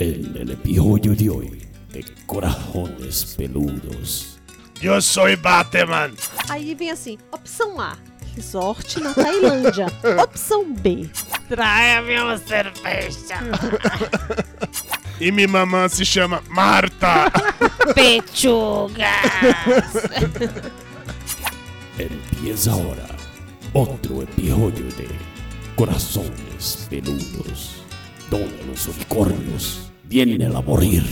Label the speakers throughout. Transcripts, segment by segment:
Speaker 1: En el episodio de hoy de Corajones Peludos.
Speaker 2: Eu sou Batman.
Speaker 3: Aí vem assim, opção A, resort na Tailândia. opção B,
Speaker 4: Traia-me uma cerveja.
Speaker 2: E minha mamã se chama Marta.
Speaker 4: Pechugas.
Speaker 1: Empieza ahora otro episodio de Corazones Peludos, donde los viene
Speaker 5: el aburrir.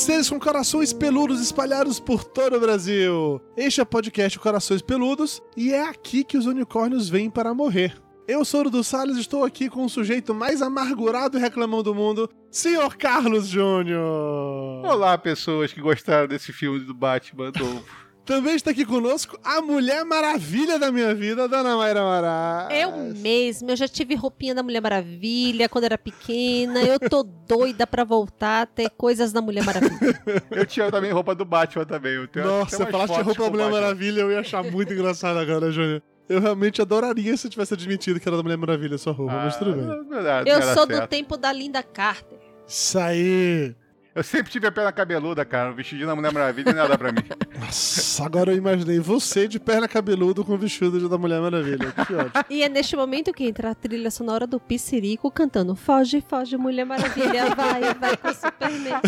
Speaker 5: Seres com corações peludos espalhados por todo o Brasil. Este é o podcast Corações Peludos e é aqui que os unicórnios vêm para morrer. Eu sou o Dudu Salles e estou aqui com o sujeito mais amargurado e reclamão do mundo, Senhor Carlos Júnior.
Speaker 6: Olá, pessoas que gostaram desse filme do Batman novo.
Speaker 5: Também está aqui conosco a Mulher Maravilha da minha vida, Dona Mayra Mará.
Speaker 3: eu mesma, eu já tive roupinha da Mulher Maravilha quando era pequena. Eu tô doida pra voltar a ter coisas da Mulher Maravilha.
Speaker 6: Eu tinha também roupa do Batman também. Eu tenho
Speaker 5: Nossa,
Speaker 6: umas
Speaker 5: falasse de roupa da Mulher. Maravilha, eu ia achar muito engraçado agora, Júnior. Eu realmente adoraria se eu tivesse admitido que era da Mulher Maravilha sua roupa, mas tudo bem.
Speaker 6: Ah, não era-
Speaker 3: Eu
Speaker 6: não era
Speaker 3: sou do
Speaker 6: certo.
Speaker 3: tempo da Linda Carter.
Speaker 5: Isso aí.
Speaker 6: Eu sempre tive a perna cabeluda, cara. O vestidinho da Mulher Maravilha e nada pra mim.
Speaker 5: Nossa, agora eu imaginei você de perna cabeludo com o vestido da Mulher Maravilha. Que ótimo.
Speaker 3: E é neste momento que entra a trilha sonora do Piscirico cantando Foge, foge, Mulher Maravilha, vai, vai com o Superman.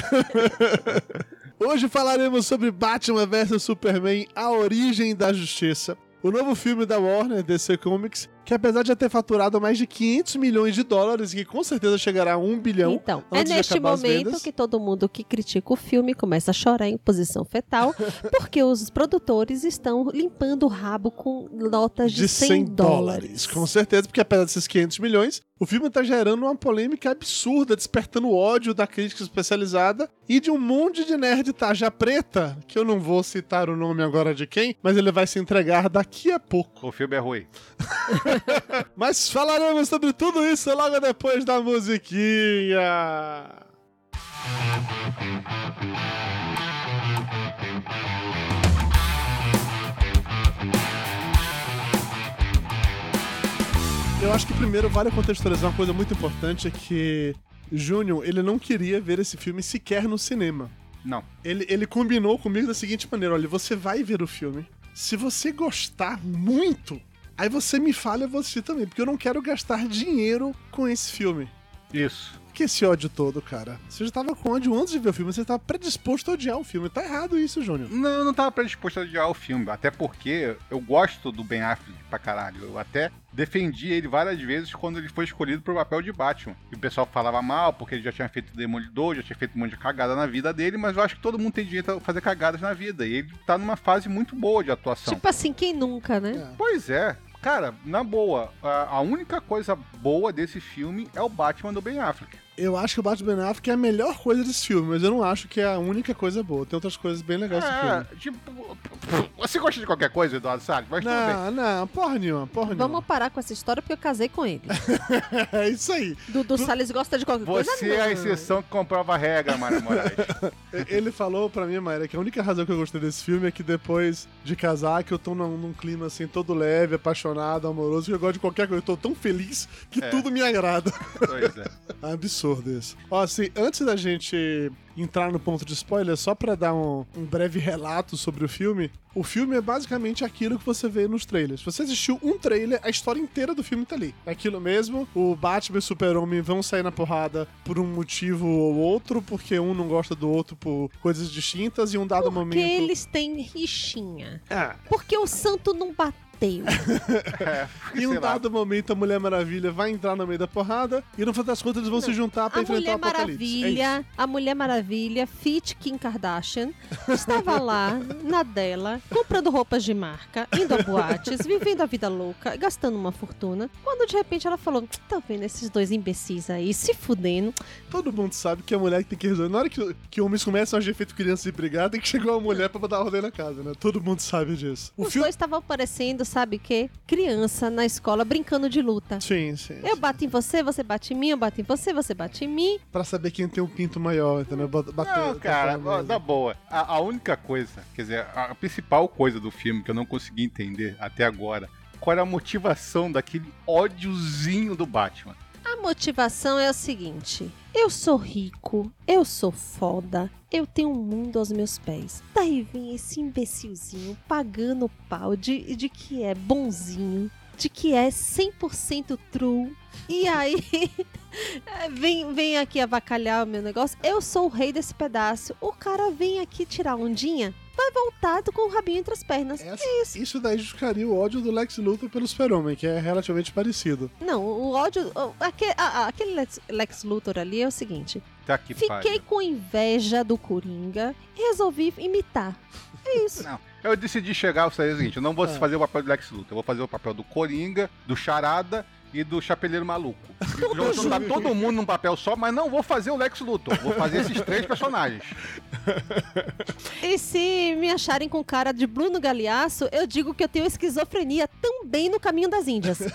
Speaker 5: Hoje falaremos sobre Batman vs Superman, A Origem da Justiça. O novo filme da Warner, DC Comics, que apesar de já ter faturado mais de 500 milhões de dólares, e que com certeza chegará a 1 bilhão,
Speaker 3: Então, é neste momento que todo mundo que critica o filme começa a chorar em posição fetal, porque os produtores estão limpando o rabo com notas de,
Speaker 5: de 100 dólares. Com certeza, porque apesar desses 500 milhões, o filme tá gerando uma polêmica absurda, despertando ódio da crítica especializada e de um monte de nerd tarja preta, que eu não vou citar o nome agora de quem, mas ele vai se entregar daqui a pouco.
Speaker 6: O filme é ruim.
Speaker 5: Mas falaremos sobre tudo isso logo depois da musiquinha. Eu acho que primeiro vale contextualizar uma coisa muito importante, é que Júnior, ele não queria ver esse filme sequer no cinema.
Speaker 6: Não.
Speaker 5: Ele, ele combinou comigo da seguinte maneira: olha, você vai ver o filme. Se você gostar muito, aí você me fala e eu vou assistir também, porque eu não quero gastar dinheiro com esse filme.
Speaker 6: Isso.
Speaker 5: Que esse ódio todo, cara. Você já tava com ódio antes de ver o filme, você tava predisposto a odiar o filme. Tá errado isso, Júnior.
Speaker 6: Não, eu não tava predisposto a odiar o filme. Até porque eu gosto do Ben Affleck pra caralho. Eu até defendi ele várias vezes quando ele foi escolhido pro papel de Batman. E o pessoal falava mal, porque ele já tinha feito Demolidor, já tinha feito um monte de cagada na vida dele, mas eu acho que todo mundo tem direito a fazer cagadas na vida. E ele tá numa fase muito boa de atuação.
Speaker 3: Tipo assim, quem nunca, né?
Speaker 6: Pois é. Cara, na boa, a, a única coisa boa desse filme é o Batman do Ben Affleck.
Speaker 5: Eu acho que o Batman Ben Affleck é a melhor coisa desse filme, mas eu não acho que é a única coisa boa. Tem outras coisas bem legais filme.
Speaker 6: É, tipo, você gosta de qualquer coisa, Eduardo Salles? Mas.
Speaker 5: Não, não, porra nenhuma, porra nenhuma.
Speaker 3: Vamos parar com essa história porque eu casei com ele.
Speaker 5: É isso aí.
Speaker 3: Dudu Salles gosta de qualquer coisa?
Speaker 6: Você é a exceção que comprova a regra, Mara Moraes.
Speaker 5: Ele falou pra mim, Mayra, que a única razão que eu gostei desse filme é que depois de casar, que eu tô num, num clima assim, todo leve, apaixonado, amoroso, que eu gosto de qualquer coisa. Eu tô tão feliz que
Speaker 6: É.
Speaker 5: tudo me agrada.
Speaker 6: pois é.
Speaker 5: Absurdo isso. Ó, assim, antes da gente entrar no ponto de spoiler, só pra dar um, um breve relato sobre o filme, o filme é basicamente aquilo que você vê nos trailers. Se você assistiu um trailer, a história inteira do filme tá ali. É aquilo mesmo, o Batman e o Super-Homem vão sair na porrada por um motivo ou outro, porque um não gosta do outro por coisas distintas, e em um dado
Speaker 3: Porque
Speaker 5: momento...
Speaker 3: eles têm rixinha.
Speaker 5: É,
Speaker 3: Porque o santo não bateu fudeu.
Speaker 5: Em um
Speaker 6: sei lá.
Speaker 5: dado momento, a Mulher Maravilha vai entrar no meio da porrada e no final das contas eles vão se juntar pra
Speaker 3: A
Speaker 5: enfrentar
Speaker 3: Mulher
Speaker 5: o Apocalipse. É.
Speaker 3: Maravilha, a Mulher Maravilha, Fit Kim Kardashian, estava lá, na dela, comprando roupas de marca, indo a boates, vivendo a vida louca, gastando uma fortuna. Quando de repente ela falou: tá vendo esses dois imbecis aí se fudendo?
Speaker 5: Todo mundo sabe que a mulher que tem que resolver. Na hora que, que homens começam a agir feito criança e brigar, tem que chegar uma mulher pra botar ordem na casa, né? Todo mundo sabe disso. O
Speaker 3: Os
Speaker 5: filme.
Speaker 3: dois estavam parecendo, sabe o quê? Criança na escola brincando de luta.
Speaker 5: Sim, sim.
Speaker 3: Eu bato em você, você bate em mim, eu bato em você, você bate em mim.
Speaker 5: Pra saber quem tem um pinto maior, entendeu? Bater,
Speaker 6: Não, cara,
Speaker 5: na
Speaker 6: ó,
Speaker 5: mesa.
Speaker 6: na boa. A, a única coisa, quer dizer, a, a principal coisa do filme que eu não consegui entender até agora, qual era a motivação daquele ódiozinho do Batman?
Speaker 3: A motivação é o seguinte: eu sou rico, eu sou foda, eu tenho um mundo aos meus pés. Daí vem esse imbecilzinho pagando pau de, de que é bonzinho, de que é 100% true. E aí vem, vem aqui avacalhar o meu negócio. Eu sou o rei desse pedaço. O cara vem aqui tirar ondinha, vai voltado com o rabinho entre as pernas.
Speaker 5: Essa- isso daí justificaria o ódio do Lex Luthor pelo Super-Homem, que é relativamente parecido.
Speaker 3: Não, o ódio. o- aque- a- a- aquele Lex, Lex Luthor ali é o seguinte.
Speaker 6: Tá que
Speaker 3: Fiquei
Speaker 6: pariu.
Speaker 3: com inveja do Coringa e resolvi imitar. É isso.
Speaker 6: Não, eu decidi chegar ao seguinte, eu não vou
Speaker 5: Ah.
Speaker 6: fazer o papel do Lex Luthor, eu vou fazer o papel do Coringa, do Charada e do Chapeleiro Maluco. Vou juntar todo mundo num papel só, mas não vou fazer o Lex Luthor, vou fazer esses três personagens.
Speaker 3: E se me acharem com cara de Bruno Galeasso, eu digo que eu tenho esquizofrenia também no caminho das Índias.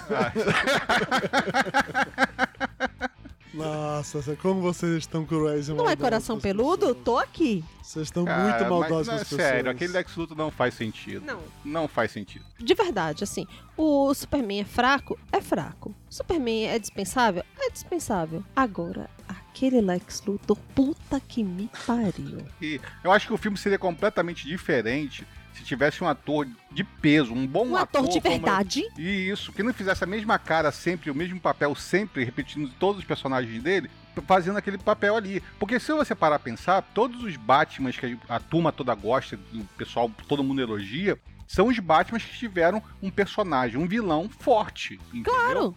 Speaker 5: Nossa, como vocês estão cruéis e
Speaker 3: Não é coração peludo?
Speaker 5: pessoas.
Speaker 3: Tô aqui.
Speaker 5: Vocês estão
Speaker 6: Cara,
Speaker 5: muito
Speaker 6: mas
Speaker 5: maldosos
Speaker 6: não,
Speaker 5: com
Speaker 6: é
Speaker 5: as pessoas.
Speaker 6: Sério, aquele Lex Luthor não faz sentido.
Speaker 3: Não.
Speaker 6: Não faz sentido.
Speaker 3: De verdade, assim, o Superman é fraco? É fraco. O Superman é dispensável? É dispensável. Agora, aquele Lex Luthor, puta que me pariu.
Speaker 6: E eu acho que o filme seria completamente diferente se tivesse um ator de peso, um bom
Speaker 3: Um ator de
Speaker 6: como-
Speaker 3: verdade.
Speaker 6: E isso, que não fizesse a mesma cara sempre, o mesmo papel sempre, repetindo todos os personagens dele, fazendo aquele papel ali. Porque se você parar a pensar, todos os Batmans que a turma toda gosta, o pessoal, todo mundo elogia, são os Batmans que tiveram um personagem, um vilão forte. Entendeu?
Speaker 3: Claro,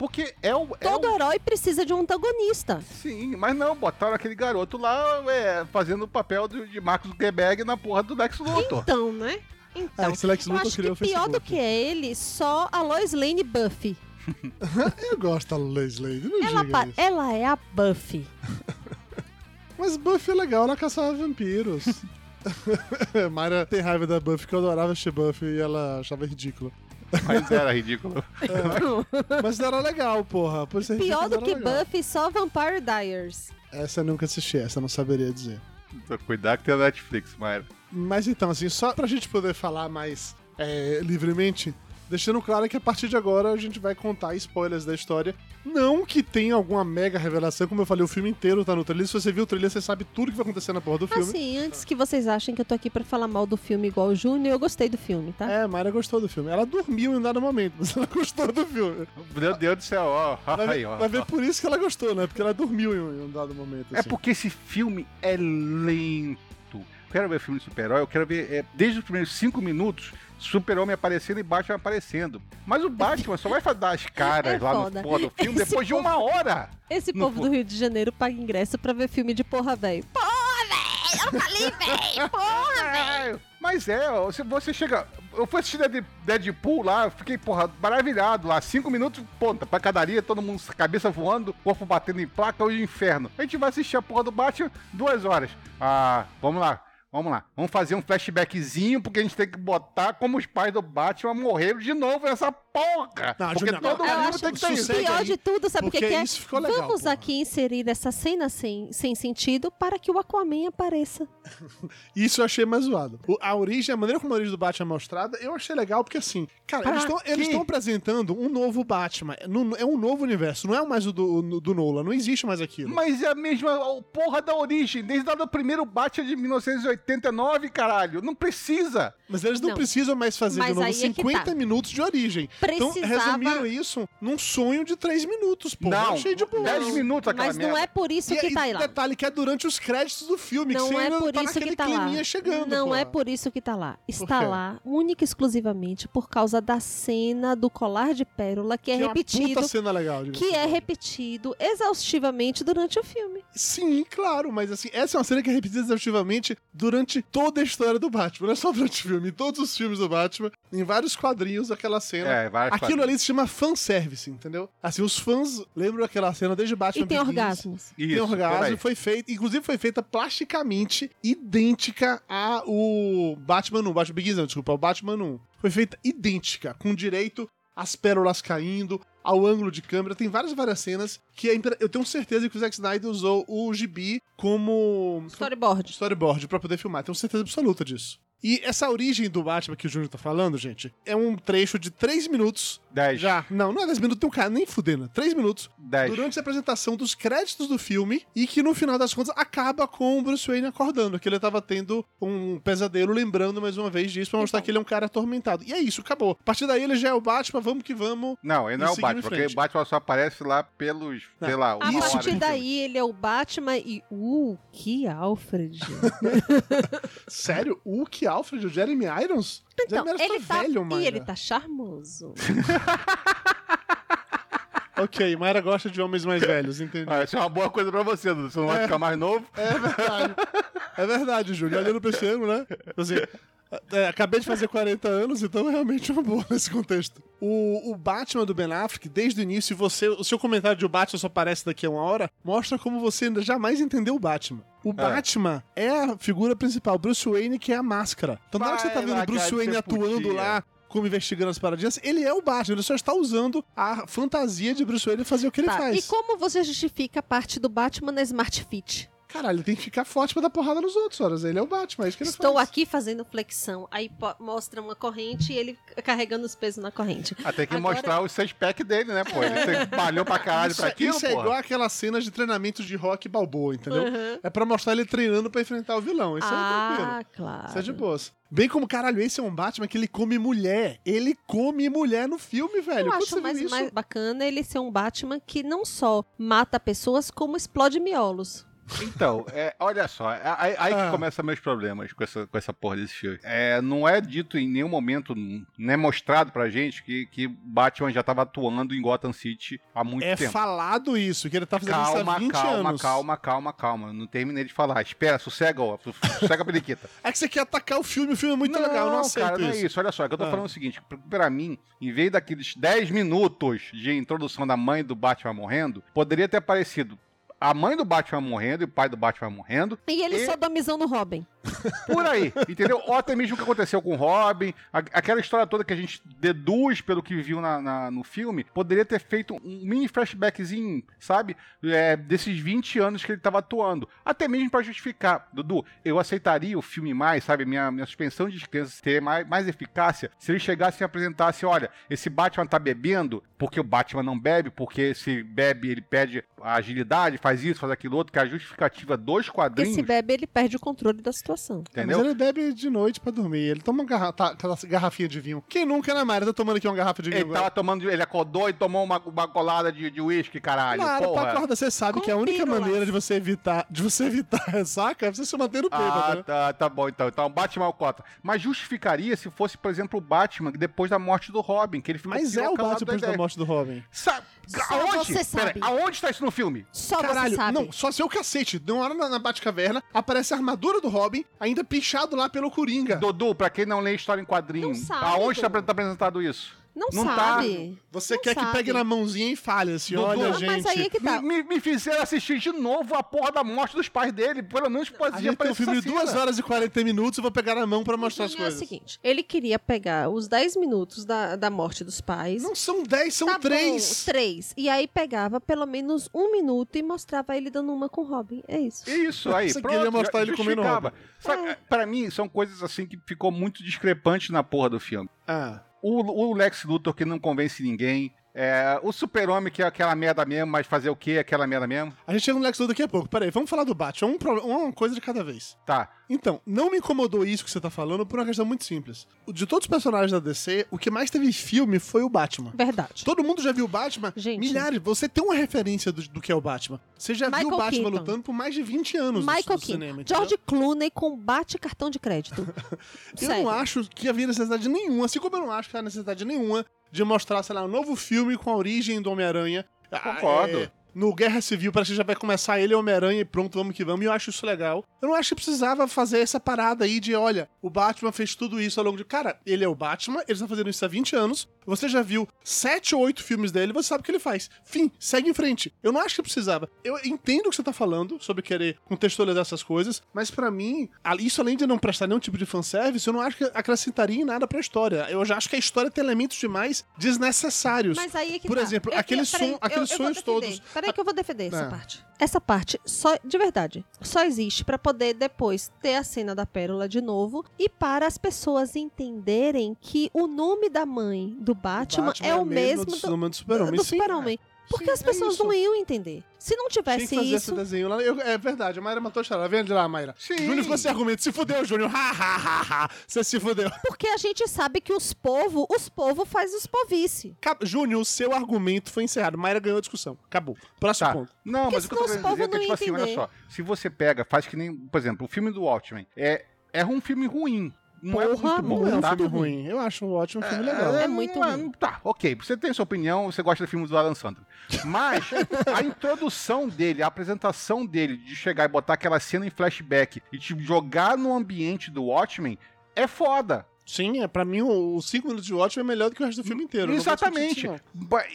Speaker 6: Porque é o. é
Speaker 3: todo
Speaker 6: o-
Speaker 3: herói precisa de um antagonista.
Speaker 6: Sim, mas não, botaram aquele garoto lá é, fazendo o papel do- de Marcos Zuckerberg na porra do Lex Luthor.
Speaker 3: Então, né?
Speaker 5: Ah,
Speaker 3: Então,
Speaker 5: esse Lex
Speaker 3: eu
Speaker 5: Luthor
Speaker 3: acho
Speaker 5: criou
Speaker 3: que
Speaker 5: o
Speaker 3: pior do que é ele, só a Lois Lane Buffy.
Speaker 5: Eu gosto da Leslie, não
Speaker 3: Ela,
Speaker 5: diga isso.
Speaker 3: ela é a Buffy.
Speaker 5: Mas Buffy é legal, ela caçava vampiros. Mayra tem raiva da Buffy, que eu adorava assistir Buffy e ela achava ridículo.
Speaker 6: Mas era ridículo.
Speaker 5: Mas era legal, porra. Por ser
Speaker 3: Pior
Speaker 5: ridículo,
Speaker 3: do que
Speaker 5: legal.
Speaker 3: Buffy, só Vampire Diaries.
Speaker 5: Essa eu nunca assisti, essa eu não saberia dizer.
Speaker 6: Cuidado que tem a Netflix, Mayra.
Speaker 5: Mas então, assim, só pra gente poder falar mais é, livremente, deixando claro que a partir de agora a gente vai contar spoilers da história. Não que tenha alguma mega revelação, como eu falei, o filme inteiro tá no trailer. Se você viu o trailer, você sabe tudo que vai acontecer na porra do filme.
Speaker 3: Assim, antes que vocês achem que eu tô aqui pra falar mal do filme igual o Júnior, eu gostei do filme, tá?
Speaker 5: É, Mayra gostou do filme. Ela dormiu em um dado momento, mas ela gostou do filme.
Speaker 6: Meu Deus do céu, ó.
Speaker 5: Vai vai ver por isso que ela gostou, né? Porque ela dormiu em um, dado momento.
Speaker 6: É
Speaker 5: assim.
Speaker 6: porque esse filme é lento. Eu quero ver filme de super-herói, eu quero ver, é, desde os primeiros cinco minutos, Super-Homem aparecendo e Batman aparecendo. Mas o Batman só vai dar as caras
Speaker 3: É
Speaker 6: lá
Speaker 3: foda.
Speaker 6: no porra do filme
Speaker 3: Esse
Speaker 6: depois de
Speaker 3: povo-
Speaker 6: uma hora.
Speaker 3: Esse povo do Rio de Janeiro paga ingresso pra ver filme de porra, velho.
Speaker 6: Caralho. Mas é, ó, se você chega. Eu fui assistir Dead- Deadpool lá, eu fiquei, porra, maravilhado lá. Cinco minutos, ponta, pancadaria, todo mundo cabeça voando, corpo batendo em placa, o inferno. A gente vai assistir a porra do Batman duas horas. Ah, vamos lá. Vamos lá, vamos fazer um flashbackzinho, porque a gente tem que botar como os pais do Batman morreram de novo nessa porra.
Speaker 5: Não,
Speaker 6: porque
Speaker 5: Júnior,
Speaker 6: todo mundo
Speaker 3: acho
Speaker 6: tem que ter isso.
Speaker 3: Pior
Speaker 5: aí,
Speaker 3: de tudo, sabe o que, que é?
Speaker 5: isso ficou legal,
Speaker 3: Vamos
Speaker 5: porra.
Speaker 3: aqui inserir essa cena sem, sem sentido para que o Aquaman apareça.
Speaker 5: Isso eu achei mais zoado. O- a origem, a maneira como a origem do Batman é mostrada, eu achei legal, porque assim, cara,
Speaker 6: Pra
Speaker 5: eles estão apresentando um novo Batman. É no- É um novo universo, não é mais o do, no- do Nolan, não existe mais aquilo.
Speaker 6: Mas é a mesma porra da origem, desde lá do primeiro Batman de 1989, caralho. Não precisa.
Speaker 5: Mas eles não,
Speaker 3: Não.
Speaker 5: precisam mais fazer de
Speaker 3: Mas
Speaker 5: novo
Speaker 3: aí é que
Speaker 5: 50
Speaker 3: tá.
Speaker 5: minutos de origem. Então
Speaker 3: precisava.
Speaker 5: resumiram isso num sonho de três minutos, pô.
Speaker 6: Não,
Speaker 5: É cheio de boa.
Speaker 6: 10 minutos aquela
Speaker 3: Mas não
Speaker 6: merda.
Speaker 3: é por isso
Speaker 5: E,
Speaker 3: que
Speaker 5: e
Speaker 3: tá aí lá.
Speaker 5: detalhe que é durante os créditos do filme, que
Speaker 3: Não
Speaker 5: você
Speaker 3: é
Speaker 5: ainda
Speaker 3: por
Speaker 5: tá
Speaker 3: isso
Speaker 5: naquele
Speaker 3: que tá lá.
Speaker 5: chegando,
Speaker 3: Não
Speaker 5: pô.
Speaker 3: é por isso que tá lá. Está lá única e exclusivamente por causa da cena do colar de pérola que é
Speaker 5: Que é uma
Speaker 3: repetido.
Speaker 5: puta cena legal.
Speaker 3: Que é repetido exaustivamente durante o filme.
Speaker 5: Sim, claro, mas assim, essa é uma cena que é repetida exaustivamente durante toda a história do Batman. Não é só durante o filme, em todos os filmes do Batman, em vários quadrinhos, aquela cena.
Speaker 6: É, várias
Speaker 5: Aquilo ali se chama fanservice, entendeu? Assim, os fãs lembram aquela cena desde Batman
Speaker 3: E tem
Speaker 5: Begins.
Speaker 3: orgasmos.
Speaker 5: Tem
Speaker 6: Isso, por
Speaker 5: orgasmo, foi feita, inclusive foi feita plasticamente idêntica a o Batman 1, Batman Begins, não, desculpa, o Batman 1. Foi feita idêntica, com direito às pérolas caindo, ao ângulo de câmera, tem várias várias cenas que é impre- eu tenho certeza que o Zack Snyder usou o gibi como
Speaker 3: Storyboard.
Speaker 5: storyboard pra poder filmar, tenho certeza absoluta disso. E essa origem do Batman que o Júnior tá falando, gente, é um trecho de 3 minutos
Speaker 6: 10.
Speaker 5: já. Não, não é 10 minutos, tem um cara nem fudendo. 3 minutos
Speaker 6: 10.
Speaker 5: durante a apresentação dos créditos do filme e que no final das contas acaba com o Bruce Wayne acordando, que ele tava tendo um pesadelo, lembrando mais uma vez disso pra mostrar que ele é um cara atormentado. E é isso, acabou. A partir daí ele já é o Batman, vamos que vamos.
Speaker 6: Não, ele não é o Batman, porque o Batman só aparece lá pelos,
Speaker 5: Não.
Speaker 6: sei lá,
Speaker 3: A
Speaker 6: uma
Speaker 5: Isso
Speaker 6: hora.
Speaker 3: partir daí, ele é o Batman e. Uh, que Alfred.
Speaker 5: Sério? O que Alfred, o Jeremy Irons?
Speaker 3: Então,
Speaker 5: Jeremy Irons
Speaker 3: ele
Speaker 5: tá
Speaker 3: tá.
Speaker 5: velho, mano.
Speaker 3: e ele tá charmoso.
Speaker 5: Ok, Mayra gosta de homens mais velhos, entendi.
Speaker 6: Ah, isso é uma boa coisa pra você, Dudu. Você não vai
Speaker 5: É.
Speaker 6: ficar mais novo.
Speaker 5: É verdade. É verdade, Júlio. Olhando pra esse ano, né? Assim, é, acabei de fazer 40 anos, então é realmente uma boa nesse contexto. O, o Batman do Ben Affleck, desde o início, você, o seu comentário de o Batman só aparece daqui a uma hora, mostra como você ainda jamais entendeu o Batman. O Batman é a figura principal, Bruce Wayne, que é a máscara. Então, na hora que você tá vendo Bruce Wayne atuando
Speaker 6: putinha.
Speaker 5: lá, como investigando as paradinhas, ele é o Batman, ele só está usando a fantasia de Bruce Wayne fazer o que ele
Speaker 3: Tá,
Speaker 5: faz.
Speaker 3: E como você justifica a parte do Batman na Smart Fit?
Speaker 5: Caralho, ele tem que ficar forte pra dar porrada nos outros, horas. Ele é o Batman, é isso que ele
Speaker 3: Estou
Speaker 5: faz.
Speaker 3: aqui fazendo flexão. Aí mostra uma corrente e ele carregando os pesos na corrente.
Speaker 6: Ah, tem que
Speaker 3: Agora-
Speaker 6: mostrar os seis pack dele, né, pô? Ele malhou pra caralho
Speaker 5: Isso,
Speaker 6: pra
Speaker 5: é-
Speaker 6: aquilo,
Speaker 5: isso é
Speaker 6: porra.
Speaker 5: igual aquelas cenas de treinamento de rock balboa, entendeu? É pra mostrar ele treinando pra enfrentar o vilão. Isso é tranquilo.
Speaker 3: ah, claro.
Speaker 5: Isso é de boas. Bem como, caralho, esse é um Batman que ele come mulher. Ele come mulher no filme, velho.
Speaker 3: Eu
Speaker 5: Quando
Speaker 3: acho
Speaker 5: você
Speaker 3: mais,
Speaker 5: isso?
Speaker 3: mais bacana ele ser um Batman que não só mata pessoas, como explode miolos.
Speaker 6: Então, é, olha só, é- aí, aí
Speaker 5: Ah.
Speaker 6: que começam meus problemas com essa, com essa porra desse filme. É, não é dito em nenhum momento, não é mostrado pra gente que, que Batman já tava atuando em Gotham City há muito
Speaker 5: É
Speaker 6: tempo.
Speaker 5: falado isso, que ele tá fazendo isso
Speaker 6: Calma,
Speaker 5: há 20
Speaker 6: calma,
Speaker 5: anos.
Speaker 6: calma, calma, calma. Não terminei de falar. Espera, sossega, ó. Sossega a periquita.
Speaker 5: É que você quer atacar o filme, o filme é muito legal, eu não aceito
Speaker 6: cara, não
Speaker 5: isso.
Speaker 6: é isso. Olha só, é que eu tô
Speaker 5: Ah.
Speaker 6: falando o seguinte: pra mim, em vez daqueles 10 minutos de introdução da mãe do Batman morrendo, poderia ter aparecido a mãe do Batman morrendo e o pai do Batman morrendo.
Speaker 3: E ele
Speaker 6: E-
Speaker 3: sodomizando o Robin.
Speaker 6: Por aí, entendeu? Ou até mesmo o que aconteceu com o Robin, a- aquela história toda que a gente deduz pelo que viu na, na- no filme, poderia ter feito um mini flashbackzinho, sabe? É, desses 20 anos que ele tava atuando. Até mesmo pra justificar. Dudu, eu aceitaria o filme mais, sabe? Minha, minha suspensão de descrença ter mais, mais eficácia se ele chegasse e apresentasse: olha, esse Batman tá bebendo porque o Batman não bebe, porque se bebe ele perde a agilidade, faz isso, faz aquilo outro, que é a justificativa dos
Speaker 3: Porque
Speaker 6: quadrinhos.
Speaker 3: se bebe, ele perde o controle da situação.
Speaker 6: Entendeu?
Speaker 5: Mas ele bebe de noite pra dormir. Ele toma uma garra tá- garrafinha de vinho. Quem nunca, né, Mário? Tá tomando aqui uma garrafa de vinho
Speaker 6: Ele
Speaker 5: agora.
Speaker 6: tava tomando, ele acordou e tomou uma, uma colada de de uísque, caralho.
Speaker 5: Claro, pra
Speaker 6: porra.
Speaker 5: acordar, você sabe
Speaker 3: Com
Speaker 5: que a única
Speaker 3: pílulas.
Speaker 5: maneira de você evitar, de você evitar a ressaca é você se manter no bêbado,
Speaker 6: Ah,
Speaker 5: né?
Speaker 6: tá, tá bom então. Então, Batman ao cota. Mas justificaria se fosse, por exemplo, o Batman depois da morte do Robin, que ele ficou
Speaker 5: Mas é o Batman depois da morte do Robin.
Speaker 6: Sabe?
Speaker 3: Só
Speaker 6: aonde?
Speaker 3: você sabe.
Speaker 6: Pera, aonde tá isso no filme?
Speaker 3: Só
Speaker 5: Caralho,
Speaker 3: você sabe.
Speaker 5: não, só seu cacete. De uma hora na, na Batcaverna, aparece a armadura do Robin, ainda pichado lá pelo Coringa.
Speaker 6: Dudu, pra quem não lê história em quadrinho,
Speaker 3: Não sabe,
Speaker 6: aonde tá, tá apresentado isso?
Speaker 3: Não,
Speaker 6: Não tá.
Speaker 3: sabe.
Speaker 5: Você
Speaker 3: Não
Speaker 5: quer que
Speaker 3: sabe.
Speaker 5: pegue na mãozinha e fale assim,
Speaker 6: Dudu,
Speaker 5: olha,
Speaker 6: mas
Speaker 5: gente...
Speaker 3: Mas aí é que tá.
Speaker 6: Me, me- fizeram assistir de novo a porra da morte dos pais dele. Pelo menos
Speaker 5: A
Speaker 6: podia
Speaker 5: gente tem um
Speaker 6: aparecer
Speaker 5: filme de
Speaker 6: essa
Speaker 5: 2
Speaker 6: cena.
Speaker 5: horas e 40 minutos, eu vou pegar na mão pra mostrar as
Speaker 3: Júnior É o
Speaker 5: coisas.
Speaker 3: seguinte, ele queria pegar os 10 minutos da, da morte dos pais.
Speaker 5: Não são 10, são
Speaker 3: Tá
Speaker 5: 3.
Speaker 3: Bom, três. E aí pegava pelo menos um minuto e mostrava ele dando uma com o Robin. É isso.
Speaker 6: Isso aí,
Speaker 5: Você
Speaker 6: pronto.
Speaker 5: queria mostrar
Speaker 6: já
Speaker 5: ele comendo
Speaker 6: justificava. Sabe, Pra mim, são coisas assim que ficou muito discrepante na porra do filme.
Speaker 5: Ah,
Speaker 6: O, o Lex Luthor que não convence ninguém. É, o super-homem que é aquela merda mesmo, mas fazer o quê? Aquela merda mesmo?
Speaker 5: A gente chega no Lex Luthor daqui a pouco. Peraí, vamos falar do Batman. Um pro- uma coisa de cada vez.
Speaker 6: Tá.
Speaker 5: Então, não me incomodou isso que você tá falando por uma questão muito simples. De todos os personagens da DC, o que mais teve filme foi o Batman.
Speaker 3: Verdade.
Speaker 5: Todo mundo já viu o Batman?
Speaker 3: Gente.
Speaker 5: Milhares. Você tem uma referência do, do que é o Batman. Você já viu
Speaker 3: Michael
Speaker 5: o Batman
Speaker 3: Keaton.
Speaker 5: lutando por mais de 20 anos no-
Speaker 3: Michael
Speaker 5: no cinema,
Speaker 3: Keaton.
Speaker 5: entendeu?
Speaker 3: George Clooney com bate cartão de crédito.
Speaker 5: Eu
Speaker 3: Sério.
Speaker 5: não acho que havia necessidade nenhuma, assim como eu não acho que há necessidade nenhuma de mostrar, sei lá, um novo filme com a origem do Homem-Aranha.
Speaker 6: Concordo.
Speaker 5: é, no Guerra Civil, parece que já vai começar ele e Homem-Aranha e pronto, vamos que vamos. E eu acho isso legal. Eu não acho que precisava fazer essa parada aí de, olha, o Batman fez tudo isso ao longo de. Cara, ele é o Batman, ele está fazendo isso há 20 anos. Você já viu sete ou oito filmes dele, você sabe o que ele faz. Fim, segue em frente. Eu não acho que precisava. Eu entendo o que você tá falando sobre querer contextualizar essas coisas, mas pra mim, isso além de não prestar nenhum tipo de fanservice, eu não acho que acrescentaria em nada pra história. Eu já acho que a história tem elementos demais desnecessários.
Speaker 3: Mas aí é que
Speaker 5: Por
Speaker 3: tá.
Speaker 5: exemplo,
Speaker 3: Eu-
Speaker 5: aqueles
Speaker 3: eu-
Speaker 5: som- aqueles
Speaker 3: eu-
Speaker 5: sonhos todos.
Speaker 3: Peraí que eu vou defender essa
Speaker 5: É.
Speaker 3: parte. Essa parte, só de verdade, só existe pra poder depois ter a cena da pérola de novo e para as pessoas entenderem que o nome da mãe do Batman,
Speaker 5: Batman
Speaker 3: é o mesmo
Speaker 5: do,
Speaker 3: do,
Speaker 5: Super-Homem.
Speaker 3: do
Speaker 5: Sim,
Speaker 3: Super-Homem. Porque
Speaker 5: Sim,
Speaker 3: as
Speaker 5: é
Speaker 3: pessoas
Speaker 5: isso.
Speaker 3: não iam entender. Se não
Speaker 5: Tinha que
Speaker 3: tivesse
Speaker 5: fazer
Speaker 3: isso,
Speaker 5: esse desenho lá. Eu- é verdade, a Mayra matou a charada. Vem de lá, Mayra.
Speaker 6: Sim.
Speaker 5: Júnior com esse argumento. Se fudeu, Júnior. Ha, ha, ha, ha. Você se fudeu.
Speaker 3: porque a gente sabe que os povos, os povos faz os povice.
Speaker 5: Acab- Júnior, o seu argumento foi encerrado. Mayra ganhou a discussão. Acabou. Próximo
Speaker 6: Tá.
Speaker 5: ponto.
Speaker 6: Não,
Speaker 3: Porque
Speaker 6: mas o que eu tô querendo dizer é que, tipo assim, olha só. Se você pega, faz que nem, por exemplo, o filme do Watchmen. É, é um filme ruim. Não é
Speaker 3: Porra,
Speaker 6: muito bom,
Speaker 5: Não é um
Speaker 6: tá?
Speaker 5: filme ruim. Eu acho um ótimo filme legal.
Speaker 3: É muito
Speaker 6: não
Speaker 3: ruim.
Speaker 6: Tá, ok. Você tem sua opinião, você gosta de filmes do Adam Sandler. Mas a introdução dele, a apresentação dele, de chegar e botar aquela cena em flashback e te jogar no ambiente do Watchmen, é foda.
Speaker 5: Sim, é, pra mim o- os 5 minutos de Watchmen é melhor do que o resto do filme inteiro.
Speaker 6: Exatamente.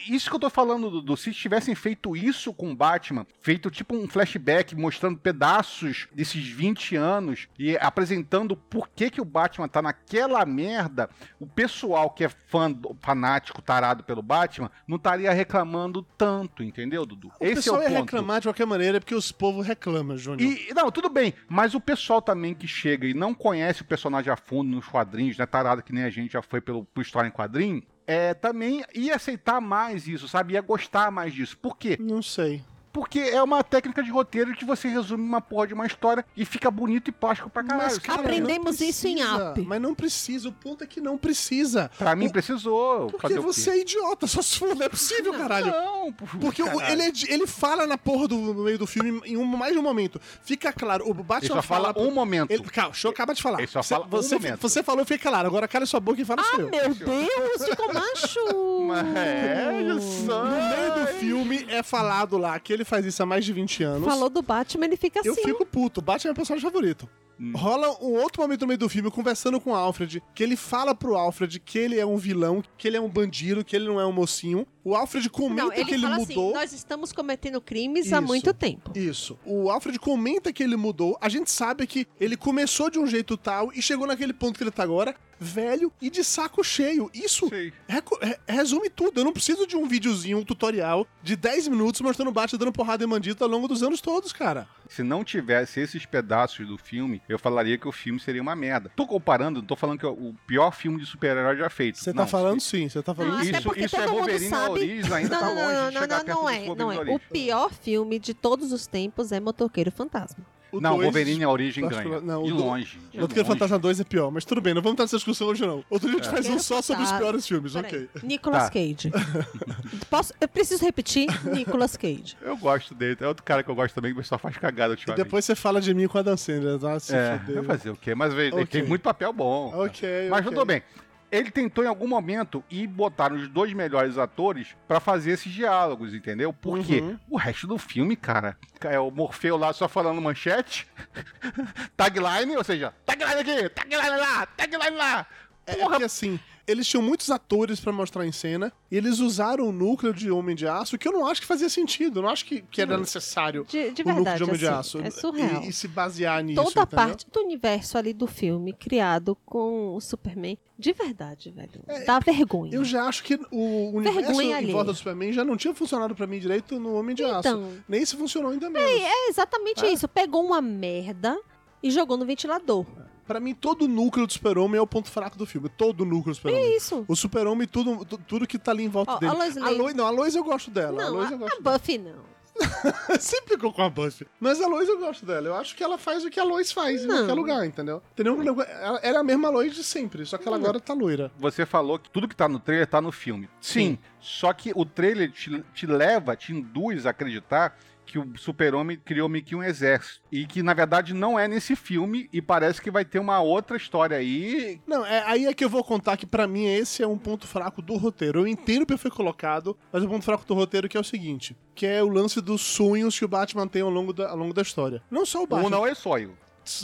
Speaker 5: isso,
Speaker 6: que eu tô falando, Dudu. Se tivessem feito isso com o Batman, feito tipo um flashback mostrando pedaços desses 20 anos e apresentando por que, que o Batman tá naquela merda, o pessoal que é fã, fanático, tarado pelo Batman, não estaria reclamando tanto, entendeu, Dudu?
Speaker 5: O pessoal
Speaker 6: é o
Speaker 5: ia reclamar de qualquer maneira porque os povos reclamam, Júnior.
Speaker 6: E, não, tudo bem, mas o pessoal também que chega e não conhece o personagem a fundo nos quadrinhos, né, tarado que nem a gente já foi pelo, por história em quadrinho, é, também ia aceitar mais isso, sabe? Ia gostar mais disso. Por quê?
Speaker 5: Não sei.
Speaker 6: Porque é uma técnica de roteiro que você resume uma porra de uma história e fica bonito e plástico pra caralho.
Speaker 5: cara,
Speaker 3: Aprendemos
Speaker 5: não
Speaker 3: isso em
Speaker 5: precisa.
Speaker 3: Up.
Speaker 5: Mas não precisa. O ponto é que não precisa.
Speaker 6: Pra mim
Speaker 5: O-
Speaker 6: precisou.
Speaker 5: Porque
Speaker 6: fazer o quê?
Speaker 5: você é idiota. Só se for. Não é possível, caralho.
Speaker 6: Não, por-
Speaker 5: Porque o-
Speaker 6: caralho.
Speaker 5: ele, é ele fala na porra do no meio do filme em um, mais de um momento. Fica claro, o Batman
Speaker 6: Ele só fala um momento.
Speaker 5: Ele, calma, deixa eu acabar de falar.
Speaker 6: Ele só
Speaker 5: você,
Speaker 6: fala um
Speaker 5: você,
Speaker 6: momento.
Speaker 5: você falou e fica claro. Agora cala sua boca e fala
Speaker 3: Ah,
Speaker 5: sou eu.
Speaker 3: meu Deus, ficou macho!
Speaker 6: É, só.
Speaker 5: No meio do filme é falado lá que ele faz isso há mais de 20 anos.
Speaker 3: Falou do Batman, ele fica
Speaker 5: Eu
Speaker 3: assim.
Speaker 5: fico puto. Batman é meu personagem favorito.
Speaker 6: Hum.
Speaker 5: Rola um outro momento no meio do filme, conversando com o Alfred, que ele fala pro Alfred que ele é um vilão, que ele é um bandido, que ele não é um mocinho. O Alfred comenta
Speaker 3: Não, ele,
Speaker 5: que ele
Speaker 3: fala
Speaker 5: mudou.
Speaker 3: assim, nós estamos cometendo crimes há
Speaker 5: Isso.
Speaker 3: muito tempo.
Speaker 5: Isso. O Alfred comenta que ele mudou. A gente sabe que ele começou de um jeito tal e chegou naquele ponto que ele tá agora, velho e de saco cheio. Isso re- resume tudo. Eu não preciso de um videozinho, um tutorial de 10 minutos mostrando o Batman dando porrada em bandido ao longo dos anos todos, cara.
Speaker 6: Se não tivesse esses pedaços do filme, eu falaria que o filme seria uma merda. Tô comparando, não tô falando que é o pior filme de super-herói já feito.
Speaker 5: Você
Speaker 6: Não,
Speaker 5: tá falando sim, você tá falando
Speaker 3: Não,
Speaker 6: Isso, isso é
Speaker 3: todo mundo
Speaker 6: Wolverine na
Speaker 3: sabe-
Speaker 6: origem, ainda
Speaker 3: Não,
Speaker 6: tá
Speaker 3: não,
Speaker 6: longe
Speaker 3: não,
Speaker 6: de
Speaker 3: não,
Speaker 6: chegar
Speaker 3: não,
Speaker 6: perto
Speaker 3: não
Speaker 6: do
Speaker 3: é, não
Speaker 6: na
Speaker 3: é. O pior filme de todos os tempos é Motoqueiro Fantasma.
Speaker 5: O
Speaker 6: Não,
Speaker 5: dois-
Speaker 6: Wolverine a origem ganha.
Speaker 5: que- não,
Speaker 6: de
Speaker 5: o do-
Speaker 6: longe. de
Speaker 5: O
Speaker 6: longe.
Speaker 5: Fantasma 2 é pior, mas tudo bem, não vamos entrar nessa discussão hoje não. Outro dia a gente faz um só sobre os piores filmes,
Speaker 3: Peraí.
Speaker 5: ok.
Speaker 3: Nicolas
Speaker 6: Tá.
Speaker 3: Cage. Posso, eu preciso repetir? Nicolas Cage.
Speaker 6: Eu gosto dele. É outro cara que eu gosto também, que o pessoal faz cagada
Speaker 5: E
Speaker 6: ultimamente.
Speaker 5: depois você fala de mim com a Dan Sandler, tá? Se
Speaker 6: É, fazer o quê? Mas ele
Speaker 5: Ok.
Speaker 6: tem muito papel bom.
Speaker 5: Ok,
Speaker 6: Mas
Speaker 5: ok.
Speaker 6: tudo bem. Ele tentou em algum momento ir botar os dois melhores atores pra fazer esses diálogos, entendeu? Porque
Speaker 5: Uhum.
Speaker 6: o resto do filme, cara, é o Morfeu lá só falando manchete, tagline, ou seja, tagline aqui, tagline lá, tagline lá.
Speaker 5: É, é
Speaker 6: Porra,
Speaker 5: porque assim, eles tinham muitos atores pra mostrar em cena e eles usaram o núcleo de Homem de Aço que eu não acho que fazia sentido. Eu não acho que, que era necessário
Speaker 3: De, de
Speaker 5: o núcleo
Speaker 3: verdade,
Speaker 5: de Homem de
Speaker 3: assim,
Speaker 5: Aço.
Speaker 3: é surreal.
Speaker 5: E, e se basear nisso.
Speaker 3: Toda a parte do universo ali do filme criado com o Superman, de verdade, velho. dá vergonha.
Speaker 5: É, Eu já acho que o universo
Speaker 3: Vergonha
Speaker 5: em volta do Superman já não tinha funcionado pra mim direito no Homem de Aço.
Speaker 3: Então.
Speaker 5: Nem se funcionou ainda menos.
Speaker 3: É exatamente isso. Pegou uma merda e jogou no ventilador.
Speaker 5: Pra mim, todo o núcleo do super-homem é o ponto fraco do filme. Todo o núcleo do super-homem.
Speaker 3: É isso.
Speaker 5: O super-homem, tudo, tu- tudo que tá ali em volta
Speaker 3: Ó,
Speaker 5: dele.
Speaker 3: a Lois
Speaker 5: Lois, não, a Lois eu gosto dela. a
Speaker 3: Não,
Speaker 5: Lois
Speaker 3: a,
Speaker 5: eu
Speaker 3: a
Speaker 5: gosto dela.
Speaker 3: Buffy não.
Speaker 5: Sempre ficou com a Buffy. Mas a Lois eu gosto dela. Eu acho que ela faz o que a Lois faz em
Speaker 3: Não.
Speaker 5: qualquer lugar, entendeu? Entendeu? Ela era a mesma Lois de sempre, só que ela agora tá loira.
Speaker 6: Você falou que tudo que tá no trailer tá no filme. Sim, só que o trailer te, te leva, te induz a acreditar que o super-homem criou meio que um exército. E que, na verdade, não é nesse filme e parece que vai ter uma outra história aí.
Speaker 5: Não, é, aí é que eu vou contar que pra mim esse é um ponto fraco do roteiro. Eu entendo que foi colocado, mas o ponto fraco do roteiro que é o seguinte, que é o lance dos sonhos que o Batman tem ao longo da, ao longo da história. Não só o Batman,
Speaker 6: Um não é sonho.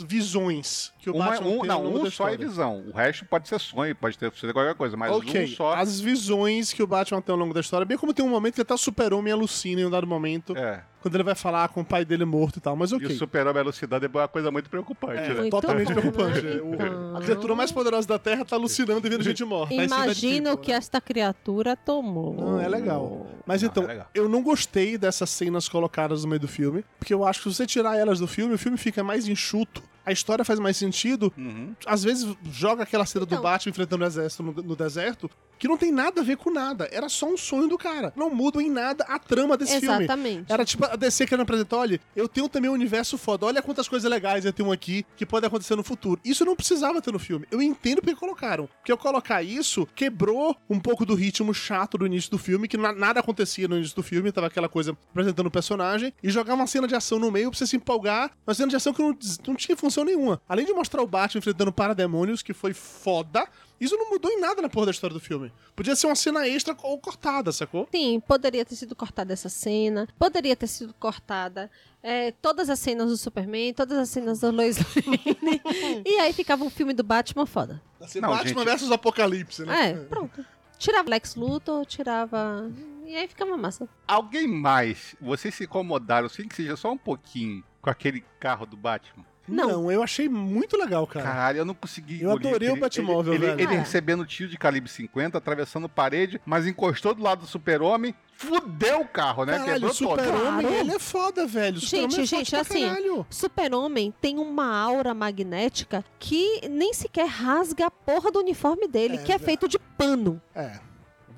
Speaker 5: visões que o
Speaker 6: Uma-
Speaker 5: Batman
Speaker 6: um,
Speaker 5: tem ao
Speaker 6: não,
Speaker 5: longo
Speaker 6: um
Speaker 5: da
Speaker 6: só é visão. O resto pode ser sonho, pode ter, ser qualquer coisa, mas
Speaker 5: ok,
Speaker 6: um só.
Speaker 5: as visões que o Batman tem ao longo da história, bem como tem um momento que até o super-homem alucina em um dado momento,
Speaker 6: É.
Speaker 5: quando ele vai falar com o pai dele morto e tal, mas
Speaker 6: E
Speaker 5: ok.
Speaker 6: o super-homem alucinado é uma coisa muito preocupante,
Speaker 5: É,
Speaker 6: né?
Speaker 3: Muito
Speaker 5: totalmente
Speaker 3: bom,
Speaker 5: preocupante.
Speaker 3: Então.
Speaker 5: A criatura mais poderosa da Terra tá alucinando e vendo gente morta. De
Speaker 3: Imagina o
Speaker 5: tipo,
Speaker 3: que
Speaker 5: né?
Speaker 3: esta criatura tomou.
Speaker 5: Não, é legal. Mas
Speaker 6: Não,
Speaker 5: então,
Speaker 6: é legal.
Speaker 5: eu não gostei dessas cenas colocadas no meio do filme, porque eu acho que se você tirar elas do filme, o filme fica mais enxuto, a história faz mais sentido.
Speaker 6: Uhum.
Speaker 5: Às vezes joga aquela cena do
Speaker 3: Então.
Speaker 5: Batman enfrentando o exército no, no deserto, que não tem nada a ver com nada. Era só um sonho do cara. Não muda em nada a trama desse filme.
Speaker 3: Exatamente.
Speaker 5: Era tipo a DC querendo apresentar, olha, eu tenho também um universo foda, olha quantas coisas legais eu tenho aqui que podem acontecer no futuro. Isso não precisava ter no filme. Eu entendo porque colocaram. Porque eu colocar isso quebrou um pouco do ritmo chato do início do filme, que na- nada acontecia no início do filme, tava aquela coisa apresentando o personagem, e jogar uma cena de ação no meio pra você se empolgar, uma cena de ação que não, não tinha função nenhuma. Além de mostrar o Batman enfrentando parademônios, que foi foda, isso não mudou em nada na porra da história do filme. Podia ser uma cena extra ou cortada, sacou?
Speaker 3: Sim, poderia ter sido cortada essa cena, poderia ter sido cortada é, todas as cenas do Superman, todas as cenas da Lois Lane, e aí ficava um filme do Batman foda.
Speaker 5: Assim,
Speaker 6: Não,
Speaker 5: Batman
Speaker 6: gente-
Speaker 5: versus Apocalipse, né?
Speaker 3: É, pronto. Tirava Lex Luthor, tirava... E aí ficava massa.
Speaker 6: Alguém mais, vocês se incomodaram, sem que seja só um pouquinho, com aquele carro do Batman?
Speaker 5: Não.
Speaker 3: Não.
Speaker 5: eu achei muito legal, cara.
Speaker 6: Caralho, eu não consegui.
Speaker 5: Eu adorei o
Speaker 6: ele-
Speaker 5: Batmóvel,
Speaker 6: ele,
Speaker 5: velho.
Speaker 6: Ele, ele recebendo tiro de calibre 50, atravessando parede, mas encostou do lado do super-homem, fudeu o carro, né?
Speaker 5: Caralho,
Speaker 6: Quebrou
Speaker 5: o super-homem,
Speaker 3: Claro.
Speaker 5: ele é foda, velho. O
Speaker 3: Gente,
Speaker 5: super-homem é
Speaker 3: gente, assim. Super-Homem tem uma aura magnética que nem sequer rasga a porra do uniforme dele,
Speaker 5: É,
Speaker 3: que é feito de pano.
Speaker 5: É.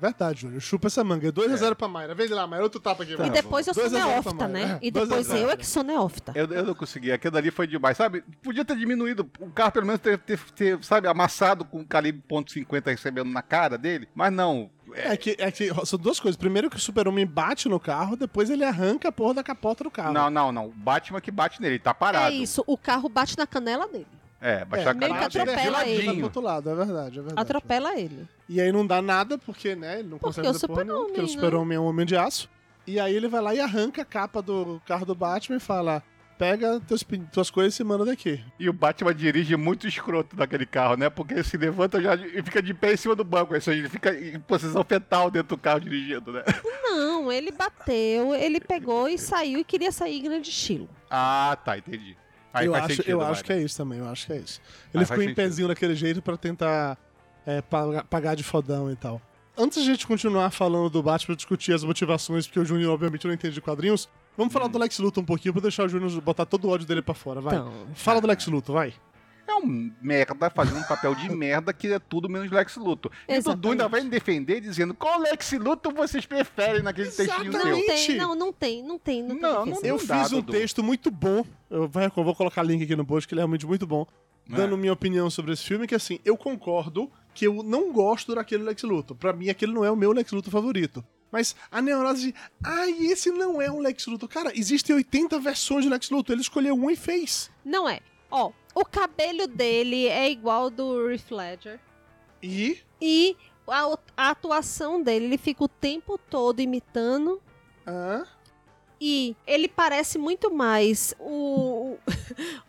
Speaker 5: Verdade, Júnior. Chupa essa manga. 2x0 pra Mayra. Vem lá, Mayra. Outro tapa aqui.
Speaker 3: e
Speaker 5: vai.
Speaker 3: depois eu sou neófita, né?
Speaker 5: É,
Speaker 3: E depois eu é que sou neófita.
Speaker 6: Eu, eu não consegui, aquilo dali foi demais, sabe? Podia ter diminuído, o carro pelo menos ter, ter, ter, sabe, amassado com calibre .50 recebendo na cara dele, mas não.
Speaker 5: É que, é que são duas coisas. Primeiro que o super-homem bate no carro, depois ele arranca a porra da capota do carro.
Speaker 6: Não, não, não. O Batman que bate nele, ele tá parado.
Speaker 3: É isso, o carro bate na canela dele.
Speaker 6: É, bate
Speaker 5: É,
Speaker 6: a
Speaker 3: meio que
Speaker 6: cara dele
Speaker 3: atropela
Speaker 6: de
Speaker 3: ele.
Speaker 5: Vai pro
Speaker 6: ladinho.
Speaker 5: outro lado, é verdade, é verdade.
Speaker 3: Atropela ele.
Speaker 5: E aí não dá nada, porque, né, ele não
Speaker 3: Porque
Speaker 5: consegue
Speaker 3: o
Speaker 5: fazer porra nenhuma, porque o
Speaker 3: né?
Speaker 5: super-homem é um homem de aço. E aí ele vai lá e arranca a capa do carro do Batman e fala: pega teus, tuas coisas e se manda daqui.
Speaker 6: E o Batman dirige muito escroto naquele carro, né? Porque ele se levanta já e fica de pé em cima do banco. Ou seja, ele fica em posição fetal dentro do carro dirigindo, né?
Speaker 3: Não, ele bateu, ele pegou e saiu e queria sair em grande estilo.
Speaker 6: Ah, tá, entendi. Aí
Speaker 5: eu
Speaker 6: faz
Speaker 5: acho,
Speaker 6: sentido,
Speaker 5: eu acho que é isso também, eu acho que é isso. Ele
Speaker 6: faz
Speaker 5: ficou em
Speaker 6: sentido.
Speaker 5: pezinho daquele jeito pra tentar é, pagar, de fodão e tal. Antes de a gente continuar falando do Batman, discutir as motivações, porque o Júnior obviamente não entende de quadrinhos, vamos falar do Lex Luthor um pouquinho pra deixar o Júnior botar todo o ódio dele pra fora, vai.
Speaker 3: Então,
Speaker 5: Fala do Lex Luthor, vai.
Speaker 6: É um merda fazendo um papel de merda que é tudo menos Lex Luthor. E o Dudu
Speaker 3: Exatamente.
Speaker 6: ainda vai me defender dizendo qual Lex Luthor vocês preferem naquele textinho
Speaker 3: não
Speaker 6: seu.
Speaker 5: Exatamente.
Speaker 3: tem, não, não tem, não tem, não,
Speaker 6: Não,
Speaker 3: tem
Speaker 6: não.
Speaker 5: Eu
Speaker 6: dá,
Speaker 5: fiz um
Speaker 6: Dudu.
Speaker 5: texto muito bom, eu, vou colocar link aqui no post, que ele é realmente muito bom,
Speaker 6: É.
Speaker 5: dando minha opinião sobre esse filme, que assim, eu concordo que eu não gosto daquele Lex Luthor. Pra mim, aquele não é o meu Lex Luthor favorito. Mas a neurose de, ai, esse não é um Lex Luthor. Cara, existem 80 versões de Lex Luthor, ele escolheu uma e fez.
Speaker 3: Não é. Ó, o cabelo dele é igual ao do Riff Ledger.
Speaker 5: E
Speaker 3: E a, a atuação dele, ele fica o tempo todo imitando.
Speaker 5: ah,
Speaker 3: E ele parece muito mais o,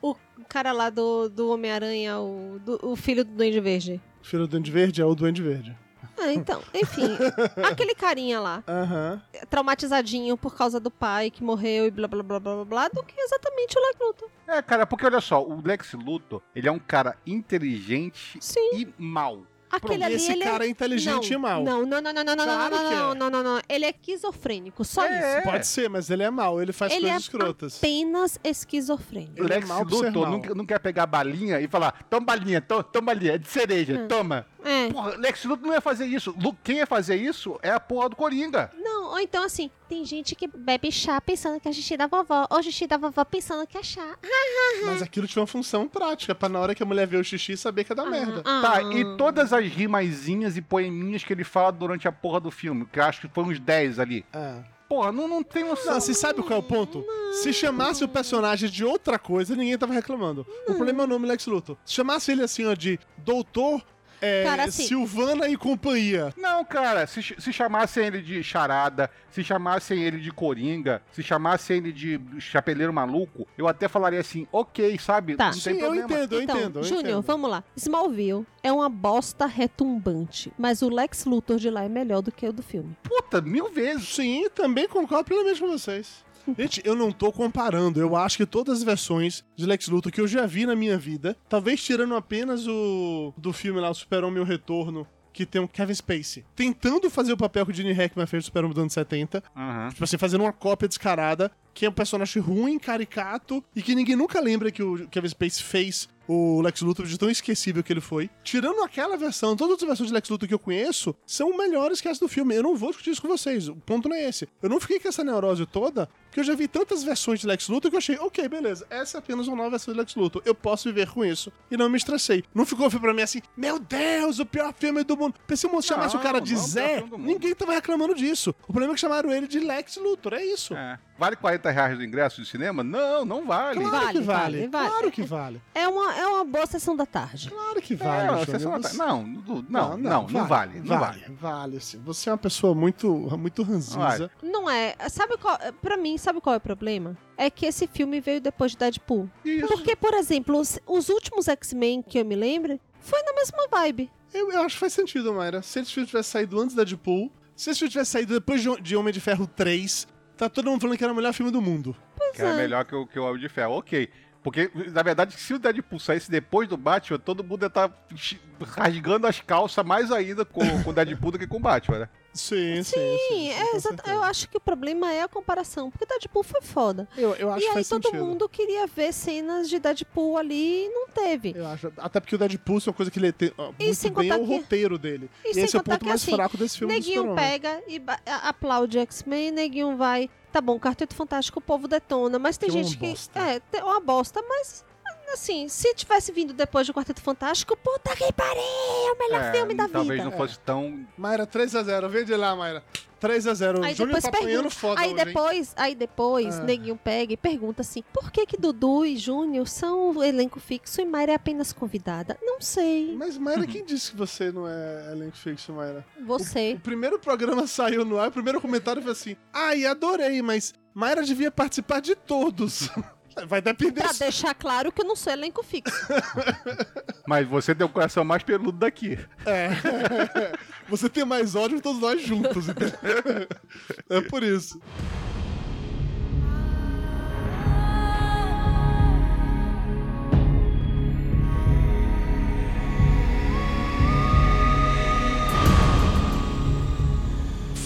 Speaker 3: o, o cara lá do, do Homem-Aranha, o, do- o filho do Duende Verde.
Speaker 5: o filho do Duende Verde é o Duende Verde.
Speaker 3: Ah, então, enfim, aquele carinha lá,
Speaker 5: Aham.
Speaker 3: traumatizadinho por causa do pai que morreu e blá blá blá blá blá, blá do que exatamente o Lex Luthor.
Speaker 6: É, cara, porque olha só, o Lex Luthor, ele é um cara inteligente
Speaker 3: Sim.
Speaker 6: e mal.
Speaker 3: Aquele ali,
Speaker 5: Esse
Speaker 3: ele
Speaker 5: cara é
Speaker 3: é...
Speaker 5: inteligente
Speaker 3: não,
Speaker 5: e mal.
Speaker 3: Não, não, não, não, não, não,
Speaker 5: Claro
Speaker 3: não,
Speaker 5: que
Speaker 3: não,
Speaker 5: é.
Speaker 3: não, não, não. Ele é esquizofrênico, só
Speaker 6: É.
Speaker 3: isso.
Speaker 5: Pode ser, mas ele é mal, ele faz
Speaker 3: Ele
Speaker 5: coisas
Speaker 3: é
Speaker 5: escrotas.
Speaker 3: apenas esquizofrênico.
Speaker 5: Ele é mal
Speaker 6: Luthor não, não quer pegar balinha e falar, toma balinha, to- toma balinha, é de cereja, toma.
Speaker 3: É.
Speaker 6: Porra, Lex Luthor não ia fazer isso. Lu- Quem ia fazer isso é a porra do Coringa.
Speaker 3: Não, ou então assim, tem gente que bebe chá pensando que é xixi da vovó, ou xixi da vovó pensando que é chá.
Speaker 5: Mas aquilo tinha uma função prática, pra na hora que a mulher vê o xixi saber que é da merda.
Speaker 3: Ah,
Speaker 6: Tá, e todas as rimazinhas e poeminhas que ele fala durante a porra do filme, que eu acho que foi uns 10 ali.
Speaker 5: É.
Speaker 6: Porra, não, não tem noção.
Speaker 5: Não, você sabe qual é o ponto? Se chamasse o personagem de outra coisa, ninguém tava reclamando. O problema é o nome Lex Luthor. Se chamasse ele assim, ó, de Doutor é,
Speaker 3: Cara, assim-
Speaker 5: Silvana e companhia.
Speaker 6: Não, cara, se, se chamassem ele de charada, se chamassem ele de coringa, se chamassem ele de chapeleiro maluco, eu até falaria assim, ok, sabe?
Speaker 3: Tá.
Speaker 6: Não
Speaker 5: Sim,
Speaker 6: tem
Speaker 5: eu
Speaker 6: problema.
Speaker 5: entendo, eu
Speaker 3: então,
Speaker 5: entendo. eu
Speaker 3: Júnior, vamos lá. Smallville é uma bosta retumbante, mas o Lex Luthor de lá é melhor do que o do filme.
Speaker 6: Puta, mil vezes.
Speaker 5: Sim, também concordo plenamente com vocês. Gente, eu não tô comparando. Eu acho que todas as versões de Lex Luthor que eu já vi na minha vida, talvez tirando apenas o do filme lá, o Super-Homem e o Retorno, que tem o Kevin Spacey, tentando fazer o papel que o Gene Hackman fez do Super-Homem dos anos 70,
Speaker 6: Aham.
Speaker 5: tipo assim, fazendo uma cópia descarada, que é um personagem ruim, caricato, e que ninguém nunca lembra que o Kevin Spacey fez o Lex Luthor de tão esquecível que ele foi. Tirando aquela versão, todas as versões de Lex Luthor que eu conheço são melhores que as do filme. Eu não vou discutir isso com vocês, o ponto não é esse. Eu não fiquei com essa neurose toda, porque eu já vi tantas versões de Lex Luthor que eu achei, ok, beleza, essa é apenas uma nova versão de Lex Luthor. Eu posso viver com isso. E não me estressei. Não ficou pra mim assim, meu Deus, o pior filme do mundo. Pensei, se chamasse o cara de
Speaker 6: não, pior
Speaker 5: Zé, ninguém tava reclamando disso. O problema é que chamaram ele de Lex Luthor, é isso.
Speaker 6: É. Vale 40 reais do ingresso de cinema? Não, não vale.
Speaker 5: Claro
Speaker 3: Vale,
Speaker 5: que vale.
Speaker 3: vale.
Speaker 5: Claro que vale.
Speaker 3: É uma, é uma boa sessão da tarde.
Speaker 5: Claro que
Speaker 6: É,
Speaker 5: vale,
Speaker 6: não,
Speaker 5: Júnior.
Speaker 6: sessão da tarde. não, não, não, não, não vale, não vale.
Speaker 5: Vale, sim. Você é uma pessoa muito, muito ranzinza.
Speaker 6: Vale.
Speaker 3: Não é. Sabe qual. Pra mim, sabe qual é o problema? É que esse filme veio depois de Deadpool.
Speaker 6: Isso.
Speaker 3: Porque, por exemplo, os, os últimos X-Men que eu me lembro foi na mesma vibe.
Speaker 5: Eu, eu acho que faz sentido, Mayra. Se esse filme tivesse saído antes da Deadpool, se esse filme tivesse saído depois de, de Homem de Ferro 3, tá todo mundo falando que era o melhor filme do mundo.
Speaker 6: Que é melhor que o, que o Homem de Ferro. Ok. Porque, na verdade, se o Deadpool saísse depois do Batman, todo mundo ia estar rasgando as calças mais ainda com, com o Deadpool do que com o Batman, né?
Speaker 5: Sim, sim.
Speaker 3: Sim,
Speaker 5: sim,
Speaker 3: é. Eu acho que o problema é a comparação. Porque Deadpool foi foda.
Speaker 5: Eu, eu acho
Speaker 3: e aí todo
Speaker 5: sentido.
Speaker 3: mundo queria ver cenas de Deadpool ali e não teve.
Speaker 5: Eu acho, até porque o Deadpool é uma coisa que ele tem ó,
Speaker 3: E
Speaker 5: muito bem é o roteiro dele.
Speaker 3: E
Speaker 5: E, esse é o ponto mais
Speaker 3: assim,
Speaker 5: fraco desse filme
Speaker 3: Neguinho pega e aplaude X-Men, neguinho vai. Tá bom, Quarteto Fantástico, o povo detona, mas tem
Speaker 5: Que é
Speaker 3: gente que.
Speaker 5: bosta.
Speaker 3: É, é uma bosta, mas. Assim, se tivesse vindo depois do Quarteto Fantástico, puta que pariu! É o melhor
Speaker 6: É,
Speaker 3: filme da
Speaker 6: talvez
Speaker 3: vida.
Speaker 6: não fosse tão.
Speaker 5: Mayra, 3x0. Vem de lá, Mayra. 3x0. O
Speaker 3: Aí
Speaker 5: Júnior
Speaker 3: depois
Speaker 5: tá apanhando foda
Speaker 3: Aí
Speaker 5: hoje, hein?
Speaker 3: depois, aí depois,
Speaker 5: Ah.
Speaker 3: neguinho pega e pergunta assim: por que que Dudu e Júnior são o elenco fixo e Mayra é apenas convidada? Não sei.
Speaker 5: Mas, Mayra, quem disse que você não é elenco fixo, Mayra?
Speaker 3: Você.
Speaker 5: O primeiro programa saiu no ar, o primeiro comentário foi assim: Ai, adorei, mas Mayra devia participar de todos. Vai depender.
Speaker 3: Pra deixar claro que eu não sou elenco fixo.
Speaker 6: Mas você tem o coração mais peludo daqui.
Speaker 5: É. Você tem mais ódio que todos nós juntos, entendeu? É por isso.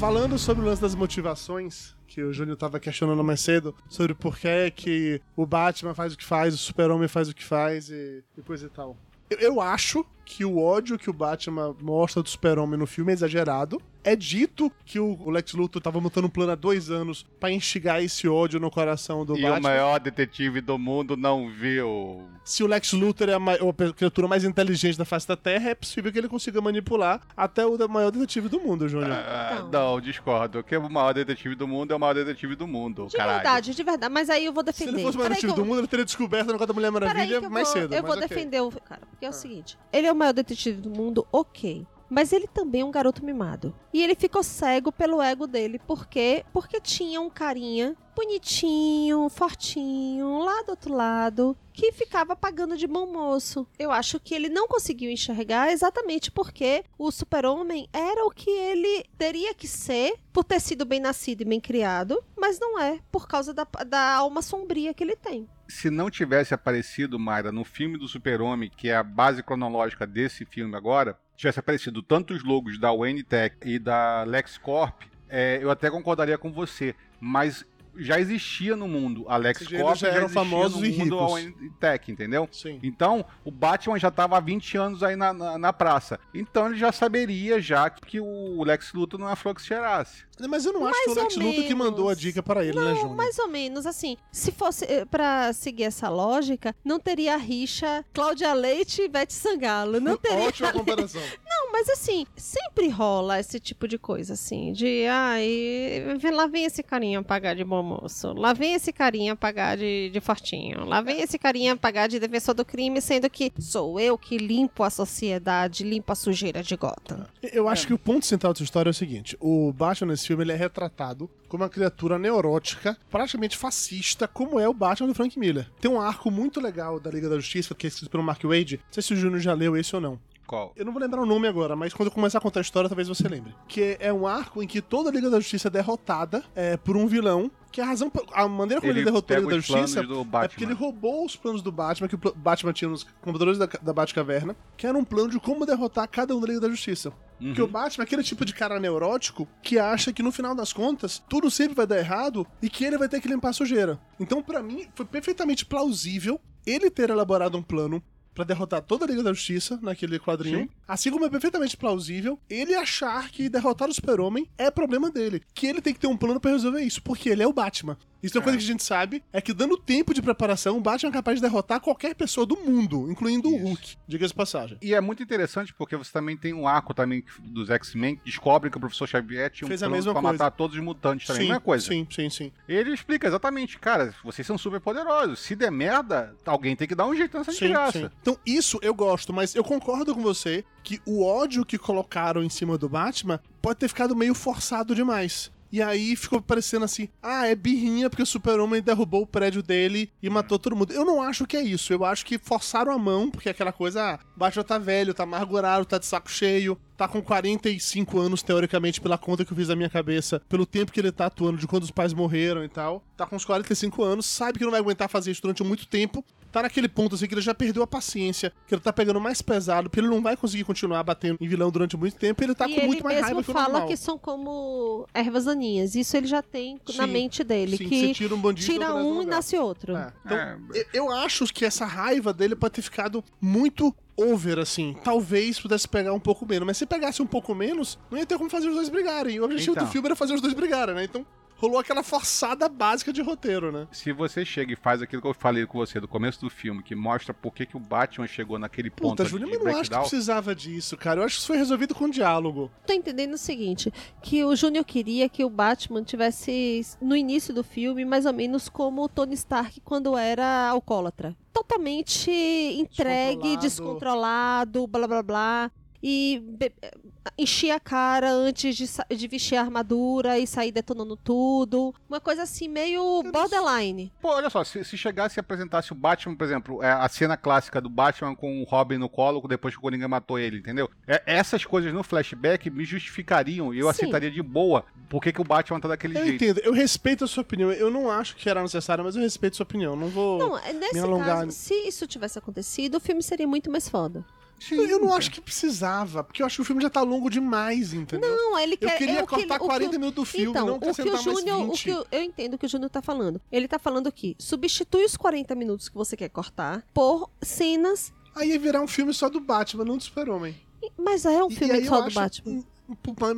Speaker 5: Falando sobre o lance das motivações, que o Júnior tava questionando mais cedo, sobre por que, que o Batman faz o que faz, o Super-Homem faz o que faz e, e coisa e tal. Eu, eu acho que o ódio que o Batman mostra do Super-Homem no filme é exagerado. É dito que o, Lex Luthor tava montando um plano há dois anos pra instigar esse ódio no coração do
Speaker 6: e
Speaker 5: Batman.
Speaker 6: o maior detetive do mundo não viu.
Speaker 5: Se o Lex Luthor é a, a criatura mais inteligente da face da Terra, é possível que ele consiga manipular até o maior detetive do mundo, Júnior.
Speaker 6: Ah,
Speaker 3: Então.
Speaker 6: Não, discordo. Que o maior detetive do mundo é o maior detetive do mundo.
Speaker 3: De
Speaker 6: caralho.
Speaker 3: verdade, de verdade. Mas aí eu vou
Speaker 5: Se
Speaker 3: defender.
Speaker 5: ele fosse o maior detetive
Speaker 3: eu-
Speaker 5: do mundo, ele teria descoberto o negócio da Mulher Maravilha mais
Speaker 3: vou,
Speaker 5: cedo.
Speaker 3: Eu
Speaker 5: mas
Speaker 3: vou
Speaker 5: ok.
Speaker 3: defender o cara, porque é o seguinte: ele é o maior detetive do mundo, ok. Mas ele também é um garoto mimado. E ele ficou cego pelo ego dele. Por quê? Porque tinha um carinha bonitinho, fortinho, lá do outro lado, que ficava pagando de bom moço. Eu acho que ele não conseguiu enxergar exatamente porque o super-homem era o que ele teria que ser por ter sido bem nascido e bem criado, mas não é, por causa da, da alma sombria que ele tem.
Speaker 6: Se não tivesse aparecido, Mayra, no filme do Super-Homem, que é a base cronológica desse filme agora, tivesse aparecido tanto os logos da Wayne Tech e da LexCorp, é, eu até concordaria com você. Mas já existia no mundo a
Speaker 5: seja,
Speaker 6: LexCorp,
Speaker 5: eles já eram
Speaker 6: existia
Speaker 5: famosos
Speaker 6: no
Speaker 5: e
Speaker 6: mundo Tech, entendeu?
Speaker 5: Sim.
Speaker 6: Então, o Batman já estava há 20 anos aí na, na, na praça. Então ele já saberia já que o Lex Luthor não é se cheirasse.
Speaker 5: Mas eu não acho
Speaker 3: Mais
Speaker 5: que o Lex Luthor que mandou a dica para ele, né,
Speaker 3: Não,
Speaker 5: Júnior?
Speaker 3: mais ou menos assim. Se fosse eh, pra seguir essa lógica, não teria a rixa Cláudia Leite e Beth Sangalo. Não teria.
Speaker 5: Ótima comparação.
Speaker 3: Não, mas assim, sempre rola esse tipo de coisa, assim, de ai, vem- lá vem esse carinha pagar de bom moço, lá vem esse carinha pagar de, de fortinho, lá vem esse carinha pagar de defensor do crime, sendo que sou eu que limpo a sociedade, limpo a sujeira de Gotham.
Speaker 5: Eu acho que o ponto central dessa história é o seguinte: o Batman nesse filme ele é retratado como uma criatura neurótica, praticamente fascista, como é o Batman do Frank Miller. Tem um arco muito legal da Liga da Justiça, que é escrito pelo Mark Wade. Não sei se o Júnior já leu esse ou não.
Speaker 6: Qual?
Speaker 5: Eu não vou lembrar o nome agora, mas quando eu começar a contar a história, talvez você lembre. Que é um arco em que toda a Liga da Justiça é derrotada é, por um vilão. Que a razão, a maneira como ele,
Speaker 6: Ele
Speaker 5: derrotou Liga da Justiça é porque ele roubou os planos do Batman, que o Batman tinha nos computadores da, da Batcaverna, que era um plano de como derrotar cada um da Liga da Justiça. Porque o Batman é aquele tipo de cara neurótico que acha que no final das contas tudo sempre vai dar errado e que ele vai ter que limpar a sujeira. Então, pra mim, foi perfeitamente plausível ele ter elaborado um plano pra derrotar toda a Liga da Justiça naquele quadrinho.
Speaker 6: Sim.
Speaker 5: Assim como é perfeitamente plausível ele achar que derrotar o Super-Homem é problema dele. Que ele tem que ter um plano pra resolver isso, porque ele é o Batman. Isso é uma coisa que a gente sabe, é que dando tempo de preparação, o Batman é capaz de derrotar qualquer pessoa do mundo, incluindo o
Speaker 6: Isso.
Speaker 5: Hulk. Diga-se passagem.
Speaker 6: E é muito interessante porque você também tem um arco também dos X-Men que descobre que o professor Xavier tinha um
Speaker 5: Fez a
Speaker 6: plano pra
Speaker 5: coisa.
Speaker 6: matar todos os mutantes também.
Speaker 5: sim,
Speaker 6: Não é coisa.
Speaker 5: sim, sim, sim.
Speaker 6: Ele explica exatamente, cara, vocês são super poderosos. Se der merda, alguém tem que dar um jeito nessa
Speaker 5: Sim,
Speaker 6: desgraça.
Speaker 5: sim. Então, isso eu gosto, mas eu concordo com você que o ódio que colocaram em cima do Batman pode ter ficado meio forçado demais. E aí ficou parecendo assim: ah, é birrinha porque o Super-Homem derrubou o prédio dele e matou todo mundo. Eu não acho que é isso. Eu acho que forçaram a mão, porque é aquela coisa, ah, Batman tá velho, tá amargurado, tá de saco cheio, tá com 45 anos, teoricamente, pela conta que eu fiz na minha cabeça, pelo tempo que ele tá atuando, de quando os pais morreram e tal. Tá com uns 45 anos, sabe que não vai aguentar fazer isso durante muito tempo. Tá naquele ponto assim que ele já perdeu a paciência, que ele tá pegando mais pesado, porque ele não vai conseguir continuar batendo em vilão durante muito tempo, e ele tá
Speaker 3: e
Speaker 5: com
Speaker 3: ele
Speaker 5: muito mais raiva que o
Speaker 3: fala
Speaker 5: normal.
Speaker 3: que são como ervas daninhas. Isso ele já tem na
Speaker 5: Sim,
Speaker 3: mente dele.
Speaker 5: Sim,
Speaker 3: que
Speaker 5: você tira um bandido
Speaker 3: tira
Speaker 5: e outro
Speaker 3: um e nasce outro.
Speaker 5: É, Então,
Speaker 6: É,
Speaker 5: eu- eu acho que essa raiva dele pode ter ficado muito over, assim. Talvez pudesse pegar um pouco menos. Mas se pegasse um pouco menos, não ia ter como fazer os dois brigarem. O objetivo
Speaker 6: Então.
Speaker 5: do filme era fazer os dois brigarem, né? Então rolou aquela forçada básica de roteiro, né?
Speaker 6: Se você chega e faz aquilo que eu falei com você do começo do filme, que mostra por que, que o Batman chegou naquele ponto
Speaker 5: Puta, mas eu não acho que precisava disso, cara. Eu acho que isso foi resolvido com diálogo.
Speaker 3: Tô entendendo o seguinte, que o Júnior queria que o Batman tivesse no início do filme mais ou menos como o Tony Stark quando era alcoólatra. Totalmente entregue,
Speaker 5: Descontrolado.
Speaker 3: descontrolado, blá blá blá. E enchia a cara antes de, de vestir a armadura e sair detonando tudo. Uma coisa assim, meio borderline.
Speaker 6: Pô, olha só, se, se chegasse e apresentasse o Batman, por exemplo, é, a cena clássica do Batman com o Robin no colo depois que o Coringa matou ele, entendeu? É, essas coisas no flashback me justificariam e eu
Speaker 3: Sim.
Speaker 6: aceitaria de boa por que, que o Batman tá daquele
Speaker 5: Eu
Speaker 6: jeito.
Speaker 5: entendo, eu respeito a sua opinião. Eu não acho que era necessário, mas eu respeito a sua opinião. Não vou.
Speaker 3: Não, é, nesse
Speaker 5: alongar-
Speaker 3: caso, se isso tivesse acontecido, o filme seria muito mais foda.
Speaker 6: Sim,
Speaker 5: Eu não acho que precisava, porque eu acho que o filme já tá longo demais, entendeu?
Speaker 3: Não, ele
Speaker 5: eu
Speaker 3: quer.
Speaker 5: queria
Speaker 3: é que
Speaker 5: cortar
Speaker 3: o que
Speaker 5: 40
Speaker 3: o-
Speaker 5: minutos do filme,
Speaker 3: então,
Speaker 5: não
Speaker 3: o que o
Speaker 5: acrescentar mais
Speaker 3: Júnior, o
Speaker 5: 20.
Speaker 3: que eu, eu entendo o que o Júnior tá falando. Ele tá falando que substitui os 40 minutos que você quer cortar por cenas.
Speaker 5: Aí ia virar um filme só do Batman, não do Super-Homem.
Speaker 3: Mas é um
Speaker 5: E-
Speaker 3: filme
Speaker 5: e
Speaker 3: só
Speaker 5: eu
Speaker 3: do
Speaker 5: acho-
Speaker 3: Batman.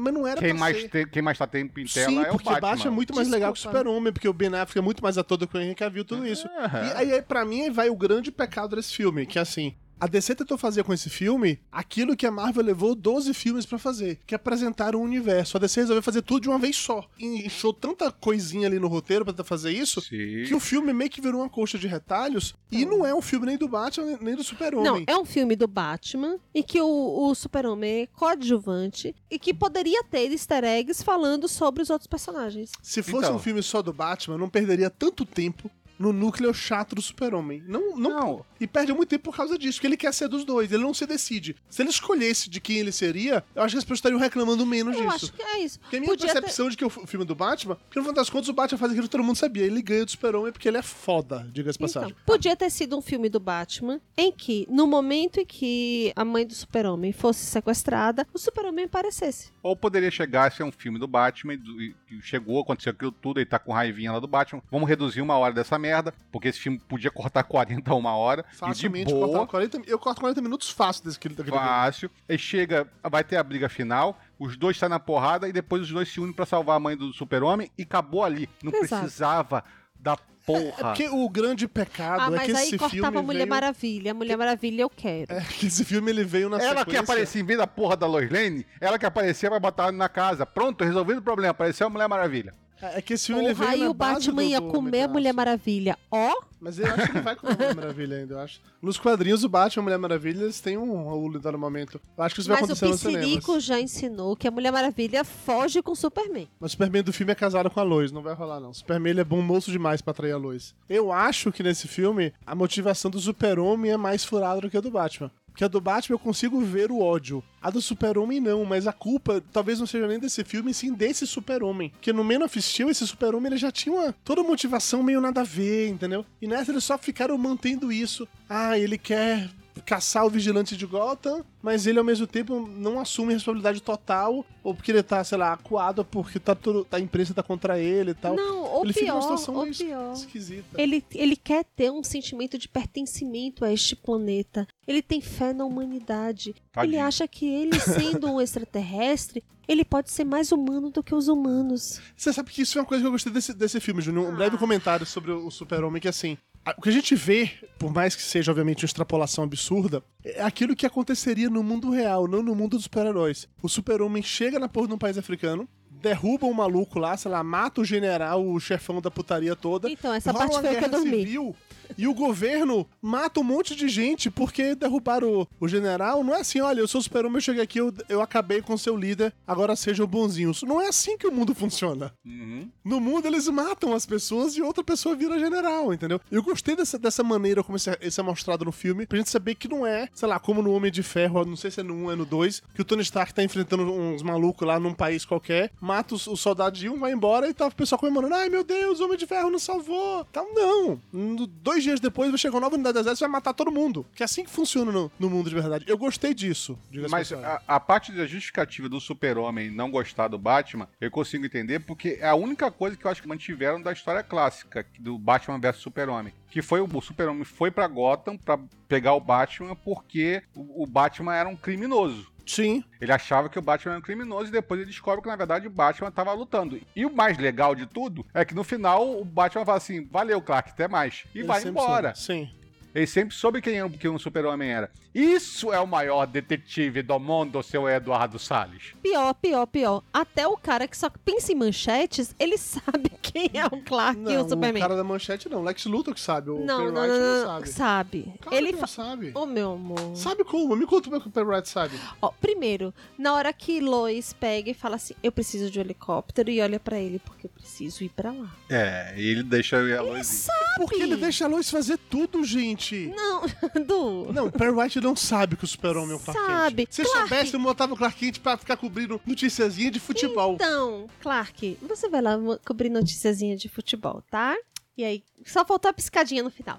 Speaker 5: Mas não era
Speaker 6: Quem
Speaker 5: pra
Speaker 6: mais,
Speaker 5: ser.
Speaker 6: tem, quem mais tá tempo em tela
Speaker 5: Sim,
Speaker 6: é o
Speaker 5: porque
Speaker 6: Batman.
Speaker 5: é muito mais legal que o
Speaker 3: Desculpa.
Speaker 5: Super-Homem, porque o Ben Affleck é muito mais ator do que o Henry Cavill, tudo isso.
Speaker 6: Aham.
Speaker 5: E aí, aí, pra mim, aí vai o grande pecado desse filme, que é assim... A DC tentou fazer com esse filme aquilo que a Marvel levou 12 filmes pra fazer, que é apresentar um universo. A DC resolveu fazer tudo de uma vez só. E encheu tanta coisinha ali no roteiro pra tentar fazer isso,
Speaker 6: Sim.
Speaker 5: que o filme meio que virou uma coxa de retalhos. E não é um filme nem do Batman, nem do Super-Homem.
Speaker 3: Não, é um filme do Batman e que o, o Super-Homem é coadjuvante e que poderia ter easter eggs falando sobre os outros personagens.
Speaker 5: Se fosse
Speaker 6: Então.
Speaker 5: um filme só do Batman, não perderia tanto tempo, no núcleo chato do super-homem. Não, não,
Speaker 6: Não.
Speaker 5: E perde muito tempo por causa disso, porque ele quer ser dos dois, ele não se decide. Se ele escolhesse de quem ele seria, eu acho que as pessoas estariam reclamando menos
Speaker 3: Eu
Speaker 5: disso.
Speaker 3: acho que é isso.
Speaker 5: Porque a minha
Speaker 3: Podia ter-
Speaker 5: percepção de que o filme do Batman, porque no final das contas o Batman faz aquilo que todo mundo sabia. Ele ganha do super-homem porque ele é foda, diga-se de passagem.
Speaker 3: Então, podia ter sido um filme do Batman em que, no momento em que a mãe do super-homem fosse sequestrada, o super-homem aparecesse.
Speaker 6: Ou poderia chegar a ser um filme do Batman, e e e chegou, aconteceu aquilo tudo, ele tá com raivinha lá do Batman. Vamos reduzir uma hora dessa merda, porque esse filme podia cortar 40 a uma hora.
Speaker 5: Facilmente
Speaker 6: e de boa,
Speaker 5: cortar 40 Eu corto 40 minutos fácil desse daquele filme.
Speaker 6: fácil. Aí chega, vai ter a briga final, os dois saem na porrada e depois os dois se unem pra salvar a mãe do super-homem e acabou ali. Não
Speaker 3: Exato.
Speaker 6: precisava da
Speaker 5: É
Speaker 6: porra.
Speaker 5: porque o grande pecado
Speaker 3: Ah,
Speaker 5: é que
Speaker 3: aí
Speaker 5: esse filme
Speaker 3: cortava a Mulher
Speaker 5: veio...
Speaker 3: Maravilha. A Mulher Maravilha eu quero.
Speaker 5: É que esse filme ele veio na
Speaker 6: Ela que
Speaker 5: sequência...
Speaker 6: aparecia em vez da porra da Lois Lane, ela que aparecia vai botar na casa. Pronto, resolvido o problema. Apareceu a Mulher Maravilha.
Speaker 5: É que esse filme ele
Speaker 3: Porra,
Speaker 5: na
Speaker 3: o Batman ia comer a. Mulher Maravilha. Ó,
Speaker 5: Mas eu acho que ele vai com a Mulher Maravilha ainda, eu acho. Nos quadrinhos, o Batman e a Mulher Maravilha, eles têm um Raul no momento. Eu acho que isso vai
Speaker 3: mas o
Speaker 5: acontecer nos cinemas.
Speaker 3: Piscirico já ensinou que a Mulher Maravilha foge com o Superman.
Speaker 5: Mas o Superman do filme é casado com a Lois, não vai rolar não. O Superman ele é bom moço demais pra atrair a Lois. Eu acho que nesse filme, a motivação do Super-Homem é mais furada do que a do Batman. Porque a do Batman eu consigo ver o ódio. A do Super-Homem não, mas a culpa talvez não seja nem desse filme, sim desse Super-Homem. Porque no Man of Steel, esse Super-Homem ele já tinha uma, toda motivação meio nada a ver, entendeu? E nessa eles só ficaram mantendo isso. Ah, ele quer caçar o vigilante de Gotham, mas ele ao mesmo tempo não assume responsabilidade total, ou porque ele tá, sei lá, acuado porque tá tudo, a imprensa tá contra ele e tal.
Speaker 3: Não, ou
Speaker 5: ele fica numa
Speaker 3: pior,
Speaker 5: situação
Speaker 3: ou
Speaker 5: meio
Speaker 3: pior.
Speaker 5: esquisita.
Speaker 3: Ele, ele quer ter um sentimento de pertencimento a este planeta. Ele tem fé na humanidade. Ele
Speaker 6: Tadinho.
Speaker 3: acha que ele, sendo um extraterrestre, ele pode ser mais humano do que os humanos.
Speaker 5: Você sabe que isso é uma coisa que eu gostei desse, desse filme, Júnior. Um breve comentário sobre o Super-Homem, que assim. O que a gente vê, por mais que seja, obviamente, uma extrapolação absurda, é aquilo que aconteceria no mundo real, não no mundo dos super-heróis. O Super-Homem chega na porra de um país africano, derruba um maluco lá, sei lá, mata o general, o chefão da putaria toda.
Speaker 3: Então, essa parte foi que eu dormi.
Speaker 5: civil, e o governo mata um monte de gente porque derrubaram o, o general. Não é assim, olha, eu sou super-homem, eu cheguei aqui, eu, eu acabei com seu líder, agora sejam bonzinhos. Não é assim que o mundo funciona.
Speaker 6: Uhum.
Speaker 5: No mundo, eles matam as pessoas e outra pessoa vira general, entendeu? Eu gostei dessa, dessa maneira como isso é, é mostrado no filme, pra gente saber que não é, sei lá, como no Homem de Ferro, não sei se é no 1 ou é no 2, que o Tony Stark tá enfrentando uns malucos lá num país qualquer, mata os, os soldados de um, vai embora e tá o pessoal comemorando, ai meu Deus, o Homem de Ferro nos salvou. Então, não. No- Dois dias depois vai chegar uma nova unidade do exército e vai matar todo mundo. Que é assim que funciona no, no mundo de verdade. Eu gostei disso.
Speaker 6: Mas a, a parte da justificativa do super-homem não gostar do Batman, eu consigo entender, porque é a única coisa que eu acho que mantiveram da história clássica, do Batman vs Super-Homem. Que foi o, super-homem foi pra Gotham pra pegar o Batman porque o, o Batman era um criminoso.
Speaker 5: Sim.
Speaker 6: Ele achava que o Batman era um criminoso e depois ele descobre que, na verdade, o Batman tava lutando. E o mais legal de tudo é que no final o Batman fala assim: valeu, Clark, até mais. E
Speaker 5: Ele
Speaker 6: vai embora.
Speaker 5: Sim.
Speaker 6: Ele sempre soube quem era, que um super-homem era. Isso é o maior detetive do mundo, seu Eduardo Salles.
Speaker 3: Pior, pior, pior. Até o cara que só pensa em manchetes, ele sabe quem é o Clark e
Speaker 5: Não,
Speaker 3: o Superman.
Speaker 5: o cara da manchete não. Lex Luthor que sabe. O
Speaker 3: Não, não, não, não,
Speaker 5: sabe.
Speaker 3: sabe.
Speaker 5: Claro
Speaker 3: ele
Speaker 5: que
Speaker 3: fa...
Speaker 5: não sabe.
Speaker 3: Ô, meu amor.
Speaker 5: Sabe como? Me conta como é que o Perry White sabe.
Speaker 3: Ó, primeiro, na hora que Lois pega e fala assim, eu preciso de um helicóptero, e olha pra ele, porque eu preciso ir pra lá.
Speaker 6: É, e ele deixa a Lois ir.
Speaker 5: Porque ele deixa a Lois fazer tudo, gente.
Speaker 3: Não, Du.
Speaker 5: Não, o Perry White não sabe que o super-homem é o Clark
Speaker 3: Sabe.
Speaker 5: Kent. Se
Speaker 3: Clark-
Speaker 5: soubesse, ele botava o Clark Kent pra ficar cobrindo noticiazinha de futebol.
Speaker 3: Então, Clark, você vai lá mo- cobrir noticiazinha de futebol, tá? E aí, só faltou a piscadinha no final.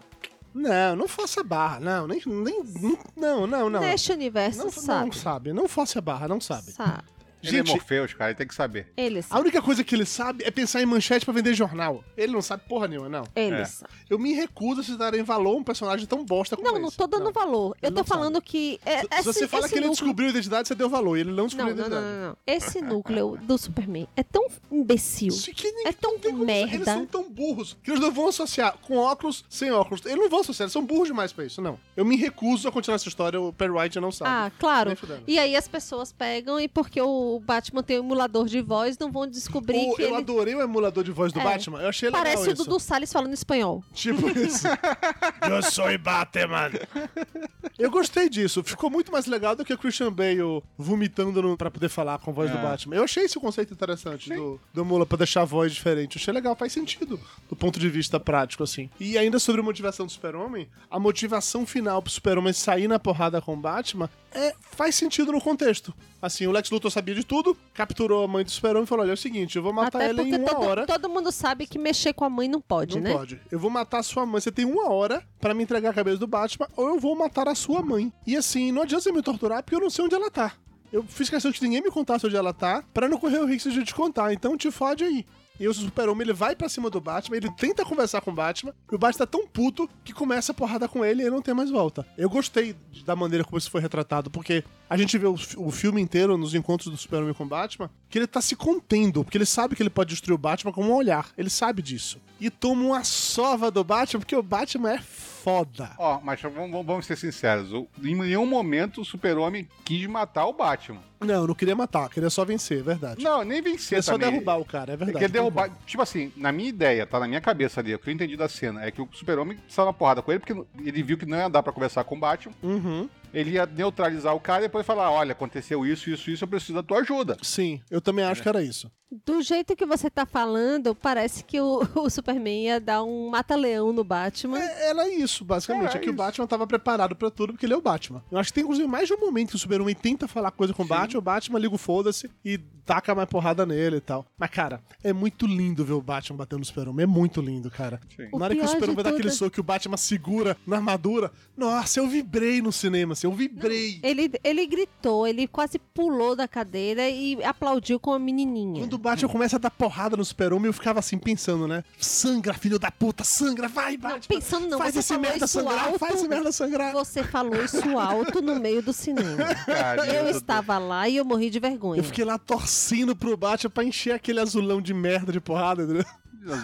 Speaker 5: Não, não faça barra. Não, nem... nem não, não, não.
Speaker 3: Neste universo,
Speaker 5: Não,
Speaker 3: sabe.
Speaker 5: não sabe. Não faça barra, não sabe.
Speaker 3: Sabe.
Speaker 6: Ele é
Speaker 5: Gente,
Speaker 6: Morpheus, cara, ele tem que saber.
Speaker 3: Ele
Speaker 5: a
Speaker 3: sabe.
Speaker 5: única coisa que ele sabe é pensar em manchete pra vender jornal. Ele não sabe porra nenhuma, não.
Speaker 3: Ele
Speaker 6: É.
Speaker 3: sabe.
Speaker 5: Eu me recuso a se darem valor a um personagem tão bosta como
Speaker 3: Não, não
Speaker 5: esse.
Speaker 3: tô dando valor. Eu
Speaker 5: Ele
Speaker 3: tô
Speaker 5: não
Speaker 3: falando que. É,
Speaker 5: Se-
Speaker 3: esse,
Speaker 5: Se você fala
Speaker 3: esse
Speaker 5: que ele
Speaker 3: núcleo-
Speaker 5: descobriu a identidade, você deu valor. E ele não
Speaker 3: Não,
Speaker 5: descobriu
Speaker 3: não,
Speaker 5: a
Speaker 3: não,
Speaker 5: identidade.
Speaker 3: não, não. Esse núcleo do Superman é tão imbecil.
Speaker 5: Isso que nem-
Speaker 3: É tão
Speaker 5: não como- Eles
Speaker 3: merda.
Speaker 5: são tão burros que eles não vão associar com óculos, sem óculos. Eles não vão associar, eles são burros demais pra isso, não. Eu me recuso a continuar essa história, o Perry White não sabe.
Speaker 3: Ah, claro. E aí as pessoas pegam e porque o, o Batman tem um emulador de voz, não vão descobrir
Speaker 5: O-
Speaker 3: que
Speaker 5: eu
Speaker 3: ele
Speaker 5: adorei o emulador de voz do
Speaker 3: É.
Speaker 5: Batman. Eu achei legal
Speaker 3: parece o. Dudu Salles falando espanhol.
Speaker 5: Tipo isso.
Speaker 2: Eu sou Batman.
Speaker 5: Eu gostei disso. Ficou muito mais legal do que o Christian Bale vomitando no, pra poder falar com a voz do
Speaker 6: É.
Speaker 5: Batman. Eu achei esse conceito interessante do, do Mula pra deixar a voz diferente. Eu achei legal, faz sentido do ponto de vista prático, assim. E ainda sobre a motivação do Super-Homem, a motivação final pro Super-Homem sair na porrada com o Batman é, faz sentido no contexto. Assim, o Lex Luthor sabia de tudo, capturou a mãe do Super-Homem e falou: olha, é o seguinte, eu vou matar
Speaker 3: Até
Speaker 5: ela em uma
Speaker 3: todo,
Speaker 5: hora.
Speaker 3: todo mundo sabe que mexer com a mãe não pode,
Speaker 5: Não
Speaker 3: né?
Speaker 5: pode. Eu vou matar a sua mãe. Você tem uma hora pra me entregar a cabeça do Batman, ou eu vou matar a sua mãe. E assim, não adianta você me torturar porque eu não sei onde ela tá. Eu fiz questão de que ninguém me contasse onde ela tá, pra não correr o risco de te contar. Então te fode aí. E o Super-Homem, ele vai pra cima do Batman, ele tenta conversar com o Batman, e o Batman tá tão puto que começa a porrada com ele e ele não tem mais volta. Eu gostei da maneira como isso foi retratado, porque a gente vê o, o filme inteiro nos encontros do Super-Homem com o Batman, que ele tá se contendo, porque ele sabe que ele pode destruir o Batman com um olhar. Ele sabe disso. E toma uma sova do Batman, porque o Batman é foda.
Speaker 6: Ó, mas vamos, vamos- ser sinceros. Em nenhum momento o super-homem quis matar o Batman.
Speaker 5: Não, eu não queria matar, queria só vencer, é verdade.
Speaker 6: Não, nem vencer
Speaker 5: queria só derrubar o cara, é verdade.
Speaker 6: derrubar. Tipo assim, na minha ideia, tá na minha cabeça ali, o que eu entendi da cena é que o super-homem saiu na porrada com ele porque ele viu que não ia dar pra conversar com o Batman.
Speaker 5: Uhum.
Speaker 6: Ele ia neutralizar o cara e depois falar: olha, aconteceu isso, isso, isso, eu preciso da tua ajuda.
Speaker 5: Sim, eu também
Speaker 6: É.
Speaker 5: acho que era isso.
Speaker 3: Do jeito que você tá falando, parece que o, o Superman ia dar um mata-leão no Batman.
Speaker 5: É, era isso, basicamente.
Speaker 6: É,
Speaker 5: É, que
Speaker 6: isso.
Speaker 5: o Batman tava preparado pra tudo porque ele é o Batman. Eu acho que tem, inclusive, mais de um momento que o Super-Homem tenta falar coisa com o Batman, o Batman liga o foda-se e taca mais porrada nele e tal. Mas, cara, é muito lindo ver o Batman batendo no Super-Homem. É muito lindo, cara.
Speaker 6: Sim.
Speaker 3: O
Speaker 5: Na hora que o Super-Homem vai dar aquele
Speaker 3: é-
Speaker 5: soco que o Batman segura na armadura, nossa, eu vibrei no cinema, assim, eu vibrei.
Speaker 3: Ele, ele gritou, ele quase pulou da cadeira e aplaudiu com a menininha.
Speaker 5: Quando o Batman começa a dar porrada no Super-Homem, eu ficava assim, pensando, né? Sangra, filho da puta, sangra, vai, Batman.
Speaker 3: pensando não,
Speaker 5: faz esse merda sangrar,
Speaker 3: alto.
Speaker 5: faz esse merda sangrar.
Speaker 3: Você falou isso alto no meio do cinema.
Speaker 6: Cara,
Speaker 3: Eu estava lá e eu morri de vergonha.
Speaker 5: Eu fiquei lá torcendo pro Batman pra encher aquele azulão de merda de porrada, entendeu?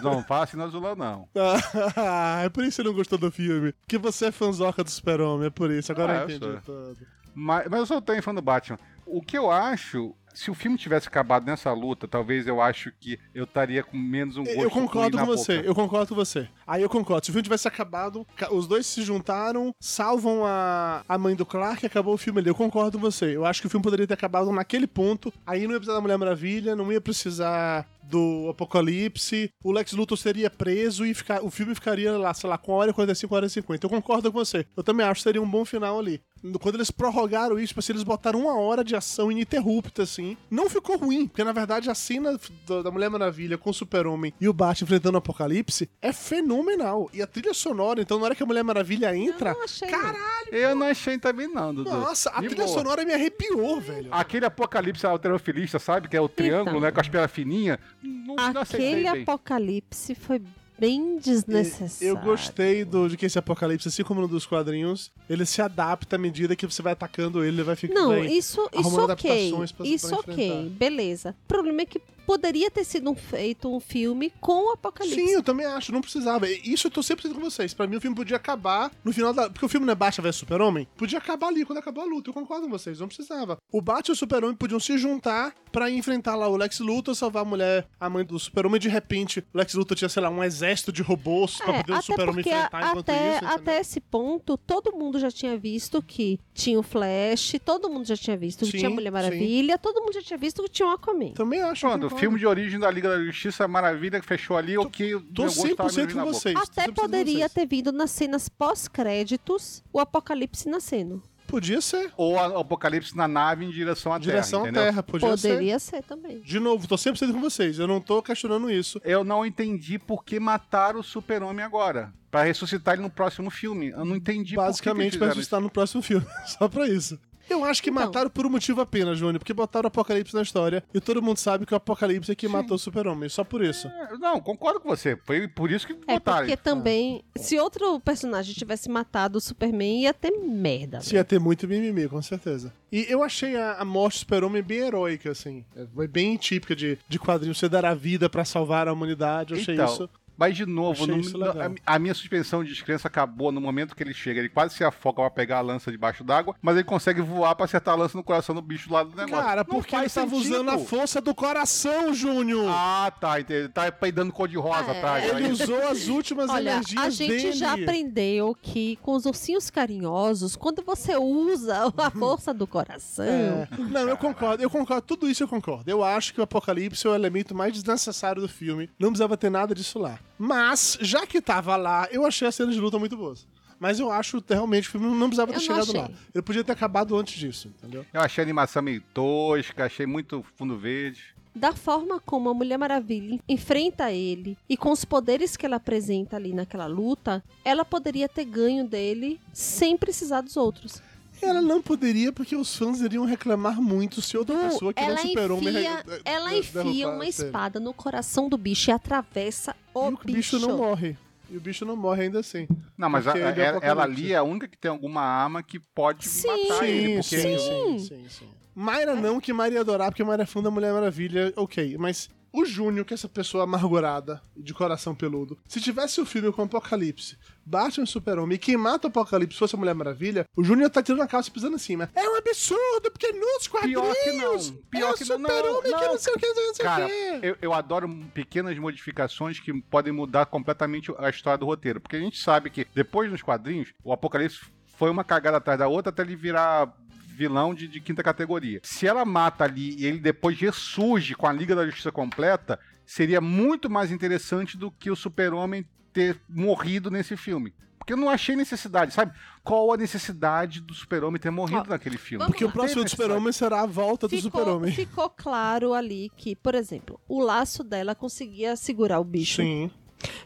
Speaker 6: Não faça no azulão, não.
Speaker 5: É por isso que você não gostou do filme. Porque você é fanzoca do Super-Homem, é por isso. Agora
Speaker 6: Ah,
Speaker 5: eu entendi tudo.
Speaker 6: Mas, mas eu sou tão fã do Batman. O que eu acho, se o filme tivesse acabado nessa luta, talvez eu acho que eu estaria com menos um gosto
Speaker 5: Eu concordo com você,
Speaker 6: boca.
Speaker 5: eu concordo com você. Aí eu concordo. Se o filme tivesse acabado, ca- os dois se juntaram, salvam a, a mãe do Clark e acabou o filme ali. Eu concordo com você. Eu acho que o filme poderia ter acabado naquele ponto. Aí não ia precisar da Mulher Maravilha, não ia precisar do Apocalipse. O Lex Luthor seria preso e ficar, o filme ficaria lá, sei lá, com hora e 45, hora e 50. Eu concordo com você. Eu também acho que seria um bom final ali. Quando eles prorrogaram isso, tipo assim, eles botaram uma hora de ação ininterrupta, assim. Não ficou ruim, porque na verdade a cena da Mulher Maravilha com o Super-Homem e o Batman enfrentando o Apocalipse é fenomenal. E a trilha sonora, então na hora que a Mulher Maravilha entra,
Speaker 3: Eu não achei.
Speaker 5: caralho,
Speaker 6: Eu não achei também não, Dudu.
Speaker 5: nossa, a
Speaker 6: De
Speaker 5: trilha
Speaker 6: boa.
Speaker 5: sonora me arrepiou, velho.
Speaker 6: Aquele apocalipse alterofilista, sabe? Que é o triângulo,
Speaker 3: Então.
Speaker 6: né? Com as pernas fininhas. Não, não
Speaker 3: Aquele
Speaker 6: bem.
Speaker 3: apocalipse foi bem desnecessário.
Speaker 5: Eu gostei do, de que esse apocalipse, assim como no dos quadrinhos, ele se adapta à medida que você vai atacando ele, ele vai ficando.
Speaker 3: Não,
Speaker 5: vai
Speaker 3: isso, isso ok.
Speaker 5: pra-
Speaker 3: Isso
Speaker 5: pra
Speaker 3: ok, beleza. O problema é que poderia ter sido um- feito um filme com o apocalipse.
Speaker 5: Sim, eu também acho, não precisava. Isso eu tô sempre com vocês. Pra mim, o filme podia acabar no final da. Porque o filme não é Batman vs Super-Homem? Podia acabar ali, quando acabou a luta. Eu concordo com vocês, não precisava. O Batman e o Super-Homem podiam se juntar pra enfrentar lá o Lex Luthor, salvar a mulher, a mãe do Super-Homem. De repente, o Lex Luthor tinha, sei lá, um exército de robôs pra
Speaker 3: É,
Speaker 5: poder o
Speaker 3: até
Speaker 5: Super-Homem enfrentar
Speaker 3: a-
Speaker 5: enquanto
Speaker 3: até,
Speaker 5: isso. entendeu?
Speaker 3: até esse ponto, todo mundo já tinha visto que tinha o Flash, todo mundo já tinha visto que
Speaker 5: Sim,
Speaker 3: tinha a Mulher
Speaker 5: sim.
Speaker 3: Maravilha, todo mundo já tinha visto que tinha o Aquaman.
Speaker 5: Também acho.
Speaker 6: Pronto, o filme de origem da Liga da Justiça Maravilha que fechou ali, o que
Speaker 5: Tô
Speaker 6: meu gosto tava
Speaker 5: 100%
Speaker 6: meio
Speaker 5: com vocês.
Speaker 3: Até
Speaker 5: 100% com
Speaker 3: poderia
Speaker 5: vocês.
Speaker 3: ter vindo nas cenas pós-créditos o apocalipse nascendo.
Speaker 5: Podia ser.
Speaker 6: Ou a- o apocalipse na nave em direção à
Speaker 5: Direção
Speaker 6: Terra,
Speaker 5: à
Speaker 6: entendeu?
Speaker 5: Terra, podia ser.
Speaker 3: Poderia ser também.
Speaker 5: De novo, tô 100% com vocês. Eu não tô questionando isso.
Speaker 6: Eu não entendi por que mataram o super-homem agora. Pra ressuscitar ele no próximo filme. Eu não entendi
Speaker 5: Basicamente
Speaker 6: por que eles
Speaker 5: ressuscitar no próximo filme. Só pra isso. Eu acho que
Speaker 3: Então.
Speaker 5: mataram por um motivo apenas, Júnior, porque botaram o Apocalipse na história e todo mundo sabe que o Apocalipse é que matou o Super-Homem. Só por isso.
Speaker 6: isso. Não, concordo com você. Foi por isso que
Speaker 3: É
Speaker 6: botaram.
Speaker 3: porque também, se outro personagem tivesse matado o Superman, ia ter merda.
Speaker 5: Se ia ter muito mimimi, com certeza. E eu achei a, a morte do Super-Homem bem heróica, assim. É, Foi bem típica de, de quadrinhos. Você dar a vida pra salvar a humanidade. Eu achei
Speaker 6: Então,
Speaker 5: isso.
Speaker 6: Mas, de novo,
Speaker 5: legal.
Speaker 6: a, a minha suspensão de descrença acabou no momento que ele chega. Ele quase se afoga pra pegar a lança debaixo d'água, mas ele consegue voar pra acertar a lança no coração do bicho lá do negócio.
Speaker 5: Cara,
Speaker 6: Não
Speaker 5: porque ele
Speaker 6: faz
Speaker 5: tava
Speaker 6: sentido.
Speaker 5: usando a força do coração, Júnior.
Speaker 6: Ah, tá. entendi. Tá peidando cor de rosa
Speaker 3: é.
Speaker 6: atrás.
Speaker 5: ele
Speaker 6: aí.
Speaker 5: usou as últimas
Speaker 3: Olha,
Speaker 5: energias
Speaker 3: a gente
Speaker 5: dele.
Speaker 3: já aprendeu que com os ursinhos carinhosos, quando você usa a força do coração,
Speaker 5: É. Não, eu concordo, eu concordo, tudo isso eu concordo. Eu acho que o Apocalipse é o elemento mais desnecessário do filme. Não precisava ter nada disso lá. Mas, já que tava lá, eu achei as cenas de luta muito boas. Mas eu acho realmente que o filme não precisava ter
Speaker 3: Eu
Speaker 5: chegado lá. Ele podia ter acabado antes disso, entendeu?
Speaker 6: Eu achei a animação meio tosca, achei muito fundo verde.
Speaker 3: da forma como a Mulher Maravilha enfrenta ele e com os poderes que ela apresenta ali naquela luta, ela poderia ter ganho dele sem precisar dos outros.
Speaker 5: Ela não poderia, porque os fãs iriam reclamar muito se outra pessoa que não
Speaker 3: ela
Speaker 5: super-homem...
Speaker 3: enfia,
Speaker 5: re-
Speaker 3: ela enfia uma
Speaker 5: ele.
Speaker 3: espada no coração do bicho e atravessa o,
Speaker 5: E o bicho não morre. E o bicho não morre ainda assim.
Speaker 6: Não, mas a-
Speaker 5: Porque ele é
Speaker 6: ela, ali é a única que tem alguma arma que pode
Speaker 3: Sim.
Speaker 6: matar ele.
Speaker 5: Sim,
Speaker 6: Porque
Speaker 5: sim, sim, sim, sim. Mayra não, que Mayra ia adorar, porque Mayra é fã da Mulher Maravilha, ok. Mas o Júnior, que é essa pessoa amargurada e de coração peludo, se tivesse o filme com Apocalipse, Batman Super-Homem, e quem mata o Apocalipse fosse a Mulher Maravilha, o Júnior tá tirando a calça e pisando em cima. É um absurdo, porque nos quadrinhos
Speaker 6: Pior que não. Pior
Speaker 5: é o
Speaker 6: que não,
Speaker 5: Super-Homem que
Speaker 6: não.
Speaker 5: sei o que, não sei o que.
Speaker 6: Cara, eu, eu adoro pequenas modificações que podem mudar completamente a história do roteiro. Porque a gente sabe que depois nos quadrinhos, o Apocalipse foi uma cagada atrás da outra até ele virar vilão de, de quinta categoria. Se ela mata ali e ele depois ressurge com a Liga da Justiça completa, seria muito mais interessante do que o Super-Homem ter morrido nesse filme. Porque eu não achei necessidade, sabe? Qual a necessidade do Super-Homem ter morrido naquele filme?
Speaker 5: Porque o
Speaker 3: lá.
Speaker 5: próximo do Super-Homem será a volta do
Speaker 3: Ficou,
Speaker 5: Super-Homem.
Speaker 3: ficou claro ali que, por exemplo, o laço dela conseguia segurar o bicho.
Speaker 5: Sim.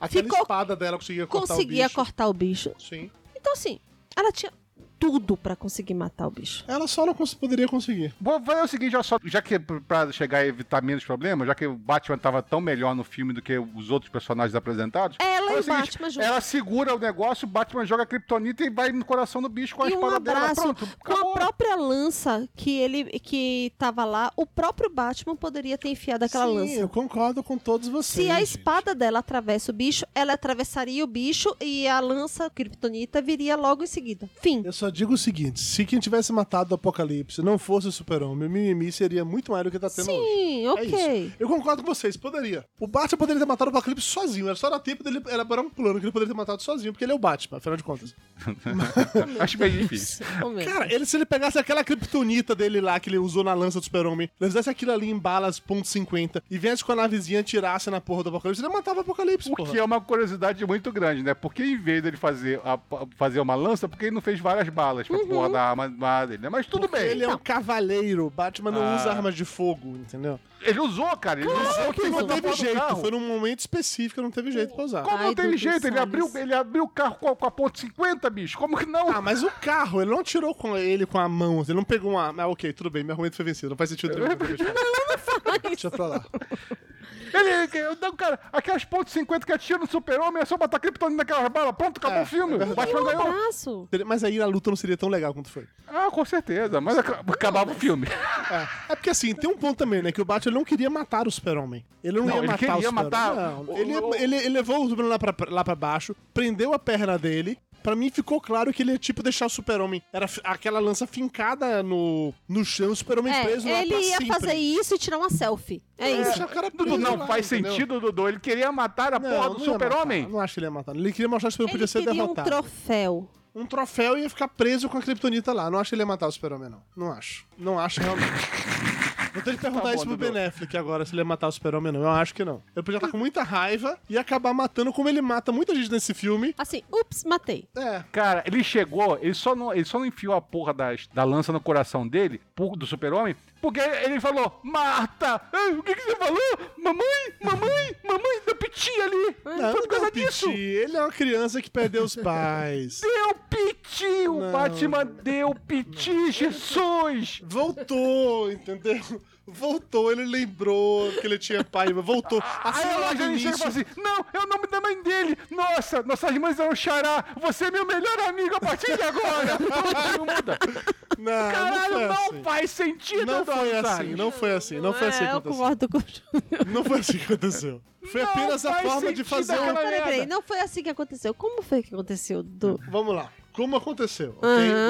Speaker 5: Aquela
Speaker 3: Ficou-
Speaker 5: espada dela conseguia cortar
Speaker 3: Conseguia
Speaker 5: o bicho.
Speaker 3: cortar o bicho.
Speaker 5: Sim.
Speaker 3: Então, assim, ela tinha tudo pra conseguir matar o bicho.
Speaker 5: Ela só não cons- poderia conseguir.
Speaker 6: Vou fazer o seguinte, já, só, já que pra chegar a evitar menos problemas, já que o Batman tava tão melhor no filme do que os outros personagens apresentados.
Speaker 3: Ela e
Speaker 6: o seguinte,
Speaker 3: Batman juntos.
Speaker 6: Ela segura o negócio, o Batman joga a Kryptonita e vai no coração do bicho com a
Speaker 3: E um
Speaker 6: espada dela.
Speaker 3: abraço
Speaker 6: Pronto,
Speaker 3: com
Speaker 6: acabou.
Speaker 3: a própria lança que ele que tava lá, o próprio Batman poderia ter enfiado aquela
Speaker 5: Sim,
Speaker 3: lança.
Speaker 5: eu concordo com todos vocês.
Speaker 3: Se a
Speaker 5: gente.
Speaker 3: espada dela atravessa o bicho, ela atravessaria o bicho e a lança kryptonita viria logo em seguida. Fim.
Speaker 5: Eu só digo o seguinte: se quem tivesse matado o Apocalipse não fosse o Super-Homem, o mimimi seria muito maior do que tá tendo hoje.
Speaker 3: Sim,
Speaker 5: É
Speaker 3: ok.
Speaker 5: isso. Eu concordo com vocês, poderia. O Batman poderia ter matado o Apocalipse sozinho, era só dar tempo dele elaborar um plano que ele poderia ter matado sozinho, porque ele é o Batman, afinal de contas.
Speaker 6: Acho bem difícil.
Speaker 5: Cara, ele, se ele pegasse aquela kryptonita dele lá que ele usou na lança do Super-Homem, ele fizesse aquilo ali em balas .50 e viesse com a navezinha tirasse na porra do Apocalipse, ele matava o Apocalipse,
Speaker 6: O
Speaker 5: porra.
Speaker 6: que é uma curiosidade muito grande, né? Porque em vez dele fazer, a- fazer uma lança, porque ele não fez várias balas pra porra da arma, arma dele, né? Mas tudo bem.
Speaker 5: Ele é um cavaleiro, Batman não
Speaker 6: Ah.
Speaker 5: usa armas de fogo, entendeu?
Speaker 6: Ele usou, cara. Ele usou
Speaker 5: Porque não teve jeito, foi num momento específico, não teve jeito pra usar.
Speaker 6: Como
Speaker 3: Ai,
Speaker 6: não teve jeito? Ele abriu, ele abriu o carro com a, com a ponto 50, bicho. Como que não?
Speaker 5: Ah, mas o carro, ele não tirou com ele com a mão, ele não pegou uma. Ah, ok, tudo bem, meu argumento foi vencido, não faz sentido. nenhum. Deixa pra lá.
Speaker 6: Ele, não, cara, aquelas pontos 50 que atira no super-homem é só botar criptonita naquelas balas. Pronto, acabou
Speaker 5: É,
Speaker 6: o filme.
Speaker 5: é
Speaker 6: o. Batman
Speaker 3: Um
Speaker 6: ganhou.
Speaker 3: abraço.
Speaker 5: Mas aí a luta não seria tão legal quanto foi.
Speaker 6: Ah, com certeza. Mas aca- acabava o filme.
Speaker 5: É, é porque assim, tem um ponto também, né? Que o Batman não queria matar o Super-Homem. Ele não,
Speaker 6: Não,
Speaker 5: ia
Speaker 6: ele
Speaker 5: matar o
Speaker 6: queria
Speaker 5: Super-Homem.
Speaker 6: matar
Speaker 5: Não,
Speaker 6: o-
Speaker 5: ele, ele, ele levou o Super-Homem lá pra, lá pra baixo, prendeu a perna dele. Pra mim ficou claro que ele ia, tipo, deixar o super-homem. Era aquela lança fincada no, no chão, o super-homem
Speaker 3: É,
Speaker 5: preso lá
Speaker 3: ele
Speaker 5: pra
Speaker 3: ia
Speaker 5: sempre.
Speaker 3: fazer isso e tirar uma selfie. É,
Speaker 5: É,
Speaker 3: isso.
Speaker 5: cara
Speaker 6: Dudu,
Speaker 5: preso
Speaker 6: não
Speaker 5: lá,
Speaker 6: faz
Speaker 5: entendeu?
Speaker 6: sentido, Dudu. Ele queria matar a porra do
Speaker 5: não
Speaker 6: super-homem.
Speaker 5: Não acho que ele ia matar. Ele queria mostrar que o super-homem
Speaker 3: Ele
Speaker 5: podia ser
Speaker 3: queria um
Speaker 5: derrotado.
Speaker 3: troféu.
Speaker 5: um troféu e ia ficar preso com a Kryptonita lá. Não acho que ele ia matar o Super-Homem, não. Não acho. Não acho realmente. Vou ter que perguntar
Speaker 6: Tá bom,
Speaker 5: isso pro
Speaker 6: Dudu.
Speaker 5: Ben Affleck agora, se ele ia matar o Super-Homem ou não. Eu acho que não. Ele podia estar com muita raiva e acabar matando como ele mata muita gente nesse filme.
Speaker 3: Assim, ups, matei.
Speaker 5: É.
Speaker 6: Cara, ele chegou, ele só não, ele só não enfiou a porra das- da lança no coração dele, do super-homem, porque ele falou, Marta, o que, que você falou? Mamãe, mamãe, mamãe, deu piti ali.
Speaker 5: Não,
Speaker 6: Foi por causa disso.
Speaker 5: piti. Ele é uma criança que perdeu os pais.
Speaker 6: Deu piti, o
Speaker 5: Não.
Speaker 6: Batman deu piti, Jesus.
Speaker 5: Voltou, entendeu? Voltou, ele lembrou que ele tinha pai, voltou. Assim,
Speaker 6: Aí
Speaker 5: lá
Speaker 6: a
Speaker 5: no
Speaker 6: gente chega e fala assim: Não, é o nome da mãe dele. Nossa, nossas mães eram xará. Você é meu melhor amigo a partir de agora. Não muda.
Speaker 5: Não,
Speaker 6: Caralho,
Speaker 5: não
Speaker 6: não,
Speaker 5: foi assim.
Speaker 6: faz sentido,
Speaker 5: Não foi assim, não foi assim, não foi assim que
Speaker 3: é, eu
Speaker 5: aconteceu.
Speaker 3: concordo com o Júnior.
Speaker 5: Não foi assim que aconteceu. Foi
Speaker 6: Não
Speaker 5: apenas a forma de fazer um...
Speaker 3: Peraí, não foi assim que aconteceu. Como foi que aconteceu? Do...
Speaker 5: Vamos lá. Como aconteceu, ok?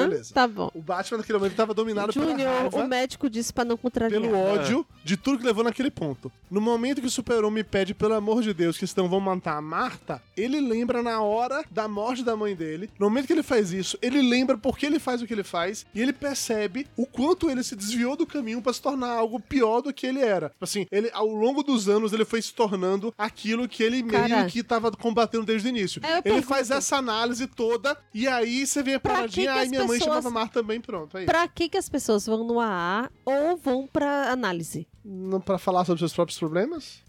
Speaker 5: Beleza.
Speaker 3: Tá bom.
Speaker 5: O Batman naquele momento estava dominado pela
Speaker 3: Júnior,
Speaker 5: raiva,
Speaker 3: o médico disse pra não contrariar.
Speaker 5: pelo ódio de tudo que levou naquele ponto. No momento que o super-homem pede, pelo amor de Deus, que senão vão matar a Marta, ele lembra na hora da morte da mãe dele. No momento que ele faz isso, ele lembra por que ele faz o que ele faz e ele percebe o quanto ele se desviou do caminho pra se tornar algo pior do que ele era. Tipo Assim, ele ao longo dos anos ele foi se tornando aquilo que ele meio que tava combatendo desde o início.
Speaker 3: Eu
Speaker 5: Ele
Speaker 3: pergunto-
Speaker 5: faz essa análise toda e aí você vem a
Speaker 3: Pra que
Speaker 5: paradinha,
Speaker 3: que
Speaker 5: ai
Speaker 3: as
Speaker 5: minha mãe
Speaker 3: pessoas-
Speaker 5: chamava Marta também, pronto. Aí.
Speaker 3: Pra que, que as pessoas vão no AA ou vão pra análise?
Speaker 5: Não pra falar sobre seus próprios problemas?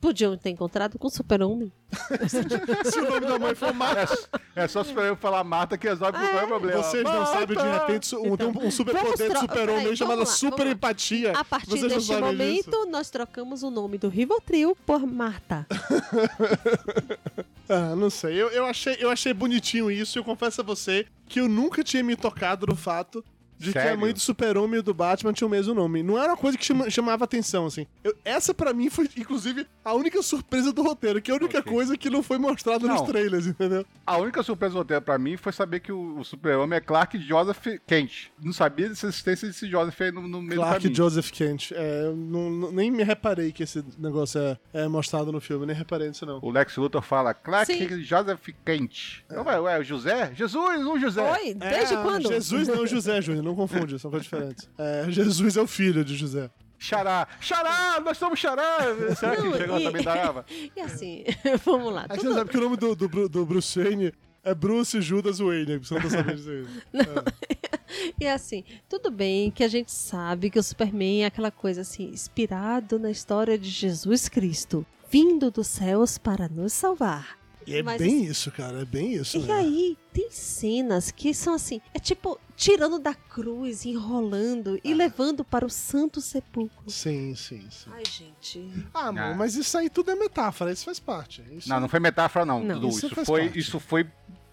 Speaker 3: Podiam ter encontrado com o super-homem.
Speaker 5: Se o nome da mãe for Marta.
Speaker 6: É, é só super eu falar Marta que resolve qualquer problema.
Speaker 5: Vocês não
Speaker 6: Marta!
Speaker 5: sabem, de repente, um, tem um, um super
Speaker 3: Vamos
Speaker 5: poder de
Speaker 3: tro-
Speaker 5: super-homem chamado
Speaker 3: vamos lá,
Speaker 5: super
Speaker 3: vamos lá.
Speaker 5: empatia.
Speaker 3: A partir
Speaker 5: Vocês
Speaker 3: deste momento,
Speaker 5: disso?
Speaker 3: nós trocamos o nome do Rivotril por Marta.
Speaker 5: Ah, não sei. Eu, eu, achei, eu achei bonitinho isso e eu confesso a você que eu nunca tinha me tocado no fato de que a
Speaker 6: Sério?
Speaker 5: mãe do super-homem e do Batman tinham o mesmo nome. Não era uma coisa que chama- chamava atenção, assim. Eu- essa, pra mim, foi, inclusive, a única surpresa do roteiro, que é a única
Speaker 6: Ok.
Speaker 5: coisa que não foi mostrada nos
Speaker 6: Não.
Speaker 5: trailers, entendeu?
Speaker 6: A única surpresa do roteiro pra mim foi saber que o, o super-homem é Clark Joseph Kent. Não sabia dessa existência desse Joseph aí no, no meio do
Speaker 5: Clark
Speaker 6: caminho.
Speaker 5: Joseph Kent. É, eu não- não- nem me reparei que esse negócio é, é mostrado no filme, nem reparei nisso, não.
Speaker 6: O Lex Luthor fala Clark
Speaker 3: Sim.
Speaker 6: Joseph Kent. Então, ué, ué, o José? Jesus, um José.
Speaker 3: Oi, desde
Speaker 5: É,
Speaker 3: quando?
Speaker 5: Jesus não José, Júnior, não confunde, são coisas diferentes. É, Jesus é o filho de José.
Speaker 6: Xará. Xará, nós somos Xará. Será que
Speaker 3: Não,
Speaker 6: chegou
Speaker 3: e-
Speaker 6: também da Ava?
Speaker 3: E assim, vamos lá.
Speaker 5: A gente sabe que o nome do, do, do Bruce Wayne é Bruce Judas Wayne, você não tá sabendo disso aí.
Speaker 3: E assim, tudo bem que a gente sabe que o Superman é aquela coisa assim, inspirado na história de Jesus Cristo, vindo dos céus para nos salvar.
Speaker 5: E é
Speaker 3: Mas
Speaker 5: bem isso, cara, é bem isso.
Speaker 3: E
Speaker 5: né?
Speaker 3: aí, tem cenas que são assim, é tipo tirando da cruz, enrolando
Speaker 5: Ah.
Speaker 3: e levando para o santo sepulcro.
Speaker 5: Sim, sim, sim.
Speaker 3: Ai, gente.
Speaker 5: Ah, amor,
Speaker 6: Ah.
Speaker 5: mas isso aí tudo é metáfora, isso faz parte. Isso
Speaker 6: Não, não foi metáfora, não,
Speaker 3: Não.
Speaker 6: Dudu.
Speaker 5: Isso
Speaker 6: Isso,
Speaker 5: faz
Speaker 6: foi,
Speaker 5: parte.
Speaker 6: isso foi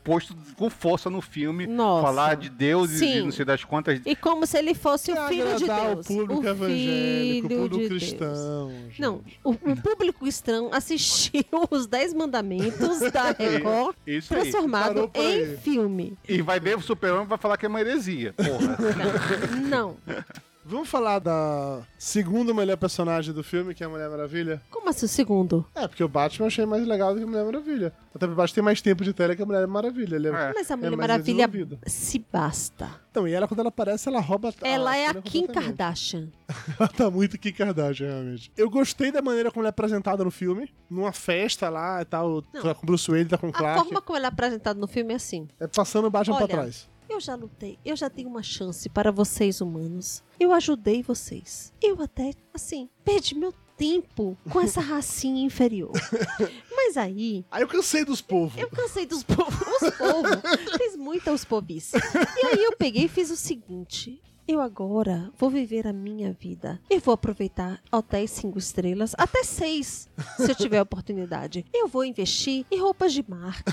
Speaker 6: posto com força no filme.
Speaker 3: Nossa.
Speaker 6: Falar de Deus e
Speaker 3: Sim.
Speaker 6: de não sei das quantas.
Speaker 3: E como se ele fosse
Speaker 5: Pra
Speaker 3: o filho de Deus.
Speaker 5: o público evangélico, o público
Speaker 3: de
Speaker 5: cristão. gente.
Speaker 3: Não, o, o público cristão assistiu os Dez Mandamentos da Record
Speaker 6: Isso
Speaker 3: transformado em filme.
Speaker 6: E vai ver o super-homem e vai falar que é uma heresia. Porra.
Speaker 3: Não.
Speaker 5: Vamos falar da segunda melhor personagem do filme, que é a Mulher Maravilha?
Speaker 3: Como assim o segundo?
Speaker 5: É, porque o Batman eu achei mais legal do que a Mulher Maravilha. Até porque o Batman tem mais tempo de tela que a Mulher Maravilha. Ele é,
Speaker 6: É.
Speaker 3: Mas a
Speaker 5: é
Speaker 3: Mulher
Speaker 5: mais
Speaker 3: Maravilha se basta.
Speaker 5: Então, e ela, quando ela aparece, ela rouba
Speaker 3: Ela é a Kim. Kardashian.
Speaker 5: Ela tá muito Kim Kardashian, realmente. Eu gostei da maneira como ela é apresentada no filme. Numa festa lá e tal.
Speaker 3: Não.
Speaker 5: Tá com o Bruce Wayne, tá com o
Speaker 3: A
Speaker 5: Clark.
Speaker 3: forma como ela é apresentada no filme é assim.
Speaker 5: É passando o Batman
Speaker 3: Olha,
Speaker 5: pra trás.
Speaker 3: Eu já lutei, eu já tenho uma chance para vocês humanos. Eu ajudei vocês. Eu até, assim, perdi meu tempo com essa racinha inferior. Mas aí,
Speaker 5: Aí eu cansei dos povos.
Speaker 3: eu cansei dos povos. Os povos. Fiz muita os povice. E aí eu peguei e fiz o seguinte. Eu agora vou viver a minha vida. Eu vou aproveitar hotéis cinco estrelas, até seis, se eu tiver oportunidade. Eu vou investir em roupas de marca.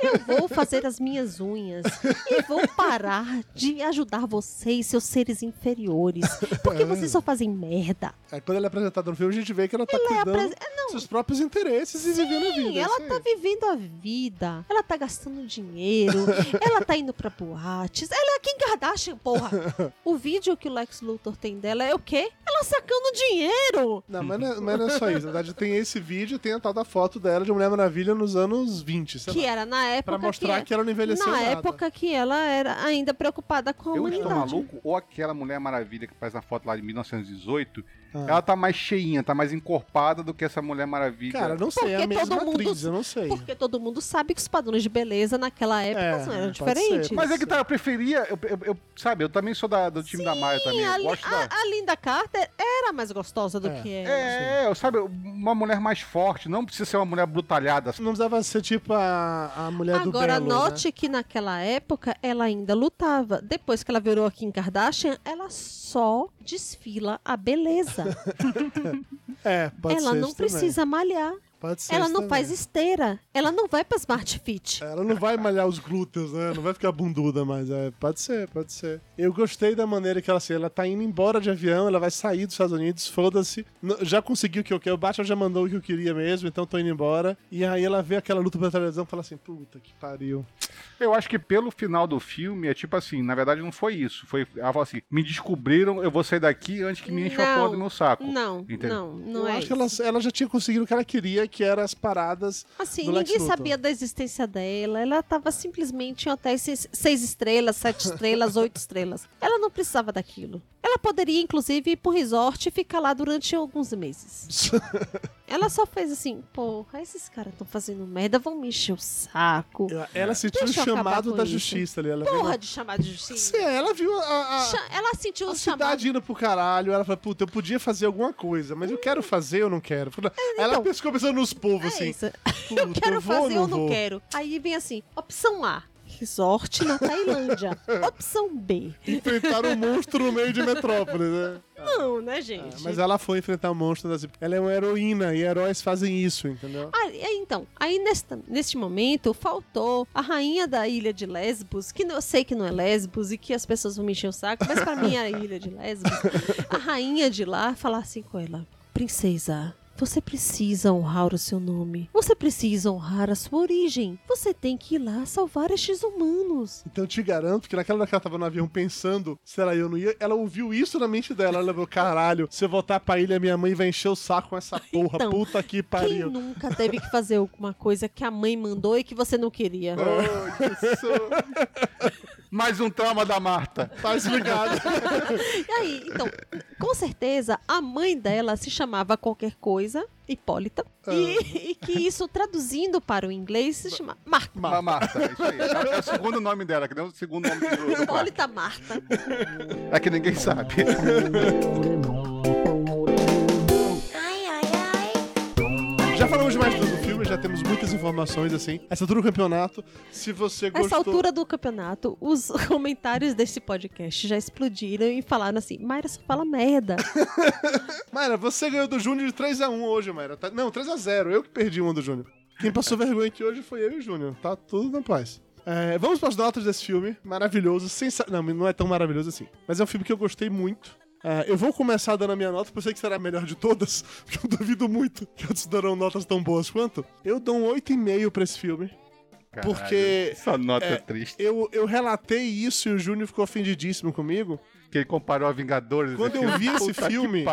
Speaker 3: Eu vou fazer as minhas unhas. E vou parar de ajudar vocês, seus seres inferiores. Porque vocês só fazem merda.
Speaker 5: Aí quando ela é apresentada no filme, a gente vê que ela tá
Speaker 3: Ela é
Speaker 5: cuidando
Speaker 3: apres- é, não.
Speaker 5: dos seus próprios interesses e vivendo a vida.
Speaker 3: Sim,
Speaker 5: é
Speaker 3: ela tá vivendo a vida. Ela tá gastando dinheiro. ela tá indo pra boates. Ela é Kim Kardashian, porra. O vídeo que o Lex Luthor tem dela é o quê? Ela sacando dinheiro.
Speaker 5: Não, mas não, é, mas não é só isso. Na verdade, tem esse vídeo, tem a tal da foto dela de Mulher Maravilha nos anos 20, sei
Speaker 3: Que
Speaker 5: lá.
Speaker 3: era na época
Speaker 5: Pra mostrar
Speaker 3: que,
Speaker 5: que ela não envelheceu
Speaker 3: Na
Speaker 5: nada.
Speaker 3: época que ela era ainda preocupada com a
Speaker 6: Eu estou
Speaker 3: humanidade.
Speaker 6: maluco? Ou aquela Mulher Maravilha que faz na foto lá de 1918,
Speaker 5: Ah.
Speaker 6: ela tá mais cheinha, tá mais encorpada do que essa Mulher Maravilha.
Speaker 5: Cara, não sei, é a
Speaker 3: Porque
Speaker 5: mesma
Speaker 3: todo mundo-
Speaker 5: atriz, eu não sei.
Speaker 3: Porque todo mundo sabe que os padrões de beleza naquela época
Speaker 5: É,
Speaker 3: não eram diferentes.
Speaker 5: ser,
Speaker 6: Mas é que tá, eu preferia. Eu, eu- eu- sabe, eu também sou da- do time da Maia também. Eu
Speaker 3: a,
Speaker 6: gosto
Speaker 3: a-
Speaker 6: da.
Speaker 3: a Linda Carter era mais gostosa do
Speaker 5: É.
Speaker 3: que ela.
Speaker 6: É, eu sabe, uma mulher mais forte, não precisa ser uma mulher brutalhada.
Speaker 5: Não precisava ser tipo a, a mulher do
Speaker 3: Agora,
Speaker 5: Belo,
Speaker 3: note que naquela época ela ainda lutava. Depois que ela virou a Kim Kardashian, ela só desfila a beleza.
Speaker 5: É, pode
Speaker 3: ela
Speaker 5: ser
Speaker 3: não
Speaker 5: isso também.
Speaker 3: precisa malhar.
Speaker 5: Pode ser
Speaker 3: Ela não
Speaker 5: também.
Speaker 3: faz esteira. Ela não vai pra Smart Fit.
Speaker 5: Ela não vai malhar os glúteos, né? Não vai ficar bunduda mais. É, pode ser, pode ser. Eu gostei da maneira que ela, assim, ela tá indo embora de avião, ela vai sair dos Estados Unidos, foda-se. Já conseguiu o que eu quero. O Batman já mandou o que eu queria mesmo, então tô indo embora. E aí ela vê aquela luta pela televisão e fala assim: puta que pariu.
Speaker 6: Eu acho que pelo final do filme é tipo assim, na verdade não foi isso. Foi, ela falou assim, me descobriram, eu vou sair daqui antes que me encha a porra do meu saco.
Speaker 3: Não,
Speaker 6: Entendeu?
Speaker 3: não, não
Speaker 5: eu
Speaker 3: é
Speaker 5: acho
Speaker 3: isso.
Speaker 5: que ela, ela já tinha conseguido o que ela queria, que era as paradas.
Speaker 3: Assim, ninguém sabia da existência dela. Ela tava simplesmente em hotéis seis, seis estrelas, sete estrelas, oito estrelas. Ela não precisava daquilo. Ela poderia, inclusive, ir pro resort e ficar lá durante alguns meses. Ela só fez assim, porra, esses caras estão fazendo merda, vão me encher o saco.
Speaker 5: Ela sentiu o
Speaker 3: Deixa eu acabar
Speaker 5: chamado da
Speaker 3: isso.
Speaker 5: justiça ali. Ela viu
Speaker 3: Porra
Speaker 5: uma-
Speaker 3: de chamar de justiça.
Speaker 5: Sim, ela viu a, a-
Speaker 3: Cha- Ela sentiu
Speaker 5: a
Speaker 3: o chamado.
Speaker 5: cidade indo pro caralho. Ela falou, puta, eu podia fazer alguma coisa, mas eu quero fazer ou não quero? Ela
Speaker 3: então,
Speaker 5: ficou pensando nos povos,
Speaker 3: É
Speaker 5: assim.
Speaker 3: Eu quero
Speaker 5: vou
Speaker 3: fazer ou não
Speaker 5: vou?
Speaker 3: quero. Aí vem assim, opção A, resort na Tailândia. opção B,
Speaker 5: Enfrentar um monstro no meio de metrópole, né?
Speaker 3: não, né, gente?
Speaker 5: Mas ela foi enfrentar o monstro das... Ela é uma heroína e heróis fazem isso, entendeu?
Speaker 3: Ah, e aí, então, aí nesta, neste momento faltou a rainha da ilha de Lesbos, que eu sei que não é Lesbos e que as pessoas vão me encher o saco, mas pra mim é a ilha de Lesbos. A rainha de lá falar assim com ela: Princesa, você precisa honrar o seu nome. Você precisa honrar a sua origem. Você tem que ir lá salvar estes humanos.
Speaker 5: Então eu te garanto que naquela hora que ela tava no avião pensando se ela ia ou não ia, ela ouviu isso na mente dela. Ela falou, caralho, se eu voltar pra ilha, minha mãe vai encher o saco com essa porra.
Speaker 3: Então,
Speaker 5: Puta que
Speaker 3: Quem
Speaker 5: pariu.
Speaker 3: nunca teve que fazer alguma coisa que a mãe mandou e que você não queria?
Speaker 6: Mais um trauma da Marta.
Speaker 5: Tá explicado.
Speaker 3: E aí, então, com certeza a mãe dela se chamava qualquer coisa, Hipólita, e, e que isso traduzindo para o inglês se chama Marta.
Speaker 6: Ma- Marta, isso aí. É, é o segundo nome dela, que não é o segundo nome do.
Speaker 3: Hipólita Marta.
Speaker 6: É que ninguém sabe.
Speaker 5: Já falamos demais do já temos muitas informações, assim. Essa altura do campeonato, se você gostou...
Speaker 3: Nessa altura do campeonato, os comentários desse podcast já explodiram e falaram assim: Mayra só fala merda.
Speaker 5: Mayra, você ganhou do Júnior de 3x1 hoje, Mayra. Tá- Não, 3x0. Eu que perdi uma do Júnior. Quem passou vergonha aqui hoje foi eu e o Júnior. Tá tudo na paz. É, vamos para as notas desse filme. Maravilhoso. Sensa... Não, não é tão maravilhoso assim. Mas é um filme que eu gostei muito. É, eu vou começar dando a minha nota, porque eu sei que será a melhor de todas, porque eu duvido muito que outros darão notas tão boas quanto. Eu dou um 8,5 pra esse filme.
Speaker 6: Caralho,
Speaker 5: Porque,
Speaker 6: Essa nota
Speaker 5: é,
Speaker 6: triste.
Speaker 5: Eu, eu relatei isso e o Júnior ficou ofendidíssimo comigo.
Speaker 6: Que ele comparou a Vingadores.
Speaker 5: Quando eu
Speaker 6: filme.
Speaker 5: vi esse filme-.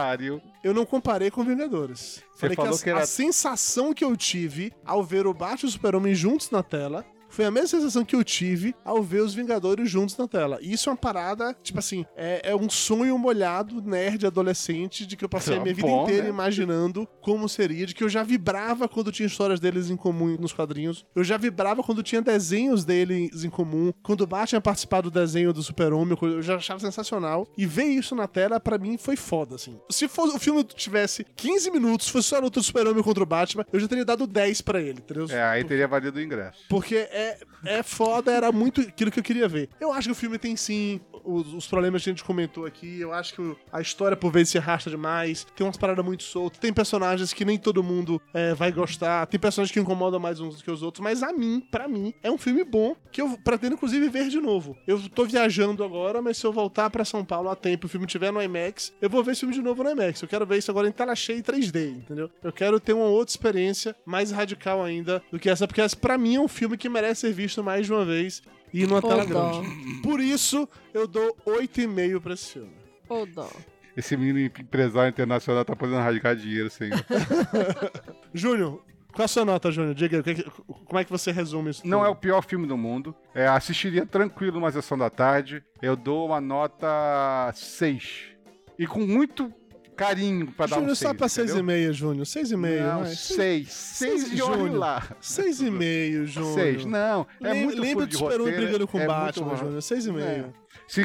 Speaker 5: Eu não comparei com Vingadores. Falei
Speaker 6: falou
Speaker 5: que, a,
Speaker 6: que era-
Speaker 5: a sensação que eu tive ao ver o Batman e o Super-Homem juntos na tela foi a mesma sensação que eu tive ao ver os Vingadores juntos na tela. E isso é uma parada, tipo assim, é, é um sonho molhado, nerd, adolescente, de que eu passei a minha vida
Speaker 6: Bom,
Speaker 5: inteira
Speaker 6: né?
Speaker 5: imaginando como seria, de que eu já vibrava quando tinha histórias deles em comum nos quadrinhos. Eu já vibrava quando tinha desenhos deles em comum. Quando o Batman participado do desenho do Super-Homem, eu já achava sensacional. E ver isso na tela, pra mim, foi foda, assim. Se fosse, o filme tivesse 15 minutos, fosse só a luta do Super-Homem contra o Batman, eu já teria dado 10 pra ele, entendeu?
Speaker 6: É, aí teria valido o ingresso.
Speaker 5: Porque é, é foda, era muito aquilo que eu queria ver. Eu acho que o filme tem sim os, os problemas que a gente comentou aqui. Eu acho que a história por vezes se arrasta demais. Tem umas paradas muito soltas. Tem personagens que nem todo mundo é, vai gostar. Tem personagens que incomodam mais uns do que os outros. Mas a mim, pra mim, é um filme bom que eu pretendo inclusive ver de novo. Eu tô viajando agora, mas se eu voltar pra São Paulo a tempo e o filme estiver no IMAX, eu vou ver esse filme de novo no IMAX. Eu quero ver isso agora em tela cheia e 3D, entendeu? Eu quero ter uma outra experiência mais radical ainda do que essa, porque essa pra mim é um filme que merece ser visto mais de uma vez e numa
Speaker 3: Ô,
Speaker 5: tela
Speaker 3: dó.
Speaker 5: grande. Por isso, eu dou 8,5 pra esse filme.
Speaker 3: Ô, dó.
Speaker 6: Esse menino empresário internacional tá podendo rasgar dinheiro, senhor.
Speaker 5: Júnior, qual a sua nota, Júnior? Diga aí, como é que você resume isso?
Speaker 6: Não é o
Speaker 5: tudo?
Speaker 6: pior filme do mundo. É, assistiria tranquilo uma sessão da tarde. Eu dou uma nota 6. E com muito carinho pra dar um
Speaker 5: Júnior,
Speaker 6: 6.
Speaker 5: só pra 6,5, Júnior. 6,5.
Speaker 6: Não,
Speaker 5: vai.
Speaker 6: 6. 6 de olho
Speaker 5: Júnior.
Speaker 6: lá.
Speaker 5: 6,5, Júnior.
Speaker 6: 6. Não, é
Speaker 5: Lem-
Speaker 6: muito
Speaker 5: Lembra
Speaker 6: furo
Speaker 5: do
Speaker 6: de
Speaker 5: Super-Homem
Speaker 6: roteiro,
Speaker 5: brigando com
Speaker 6: é
Speaker 5: o
Speaker 6: muito
Speaker 5: Batman, Júnior. 6,5.
Speaker 6: É. Se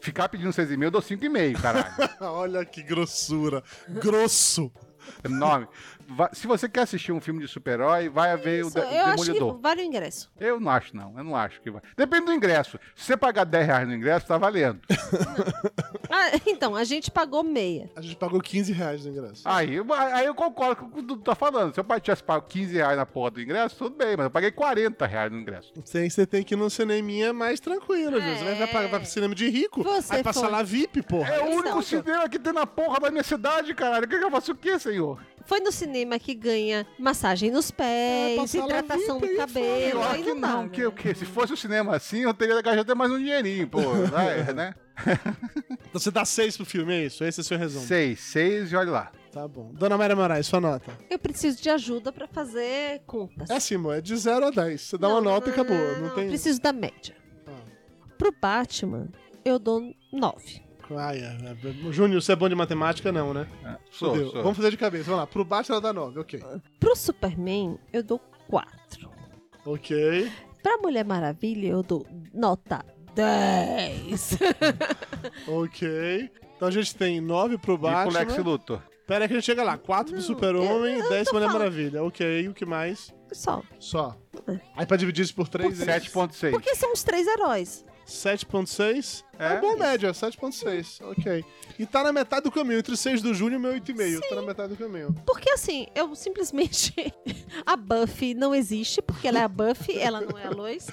Speaker 6: ficar pedindo 6,5, eu dou 5,5, caralho.
Speaker 5: Olha que grossura. Grosso.
Speaker 6: Enorme. Se você quer assistir um filme de super-herói, vai ver o
Speaker 3: Isso,
Speaker 6: De-
Speaker 3: eu acho
Speaker 6: Demolidor.
Speaker 3: que vale o ingresso.
Speaker 6: Eu não acho, não. Eu não acho que vai. Depende do ingresso. Se você pagar 10 reais no ingresso, tá valendo.
Speaker 3: Ah, então, a gente pagou meia.
Speaker 5: A gente pagou 15 reais no ingresso.
Speaker 6: Aí, aí eu concordo com o que o Dudu tá falando. Se eu tivesse pago 15 reais na porra do ingresso, tudo bem, mas eu paguei 40 reais no ingresso.
Speaker 5: Você, você tem que ir num cineminha mais tranquilo,
Speaker 3: É.
Speaker 5: gente. Você vai, vai, pra, vai pro cinema de rico,
Speaker 3: Você
Speaker 5: aí passa
Speaker 3: foi.
Speaker 5: lá VIP, porra.
Speaker 6: É o único
Speaker 3: Exato.
Speaker 6: cinema que tem na porra da minha cidade, caralho. Que que eu faço o quê, senhor?
Speaker 3: Foi no cinema que ganha massagem nos pés,
Speaker 5: passar lá
Speaker 3: hidratação do cabelo. Aí
Speaker 6: que
Speaker 3: não, dá,
Speaker 6: não,
Speaker 3: né?
Speaker 6: que o quê? Se fosse o cinema assim, eu teria gastado até mais um dinheirinho, pô. Vai, né?
Speaker 5: Então você dá 6 pro filme, é isso? Esse é o seu resumo.
Speaker 6: Seis, seis e olha lá.
Speaker 5: Tá bom. Dona Maria Moraes, sua nota.
Speaker 3: Eu preciso de ajuda pra fazer contas.
Speaker 5: É assim, amor, é de 0 a 10. Você dá uma nota e acabou. Não, tem.
Speaker 3: Preciso da média.
Speaker 5: Ah.
Speaker 3: Pro Batman, eu dou 9.
Speaker 5: Ai, é, é. Júnior, você é bom de matemática? Não, né?
Speaker 6: Sou,
Speaker 5: Fudeu.
Speaker 6: sou.
Speaker 5: Vamos fazer de cabeça. Vamos lá. Pro Batman ela dá 9, ok.
Speaker 3: Pro Superman, eu dou 4.
Speaker 5: Ok.
Speaker 3: Pra Mulher Maravilha, eu dou nota 10.
Speaker 5: Ok. Então a gente tem 9 pro
Speaker 6: E pro. Lex Luthor.
Speaker 5: Pera aí que a gente chega lá. 4 pro Super-Homem,
Speaker 3: eu- eu
Speaker 5: 10
Speaker 3: tô
Speaker 5: pro Mulher
Speaker 3: falando.
Speaker 5: Maravilha. Ok, o que mais?
Speaker 3: Só.
Speaker 5: Só.
Speaker 3: É.
Speaker 5: Aí pra dividir isso por 3,
Speaker 6: 7.6.
Speaker 3: Porque são os três heróis.
Speaker 5: 7.6. É,
Speaker 6: É.
Speaker 5: boa média, 7.6. Ok. E tá na metade do caminho, entre 6 do Júnior e meu 8,5. Tá na metade do caminho.
Speaker 3: Porque assim, eu simplesmente. A Buffy não existe, porque ela é a Buffy, ela não é a Lois.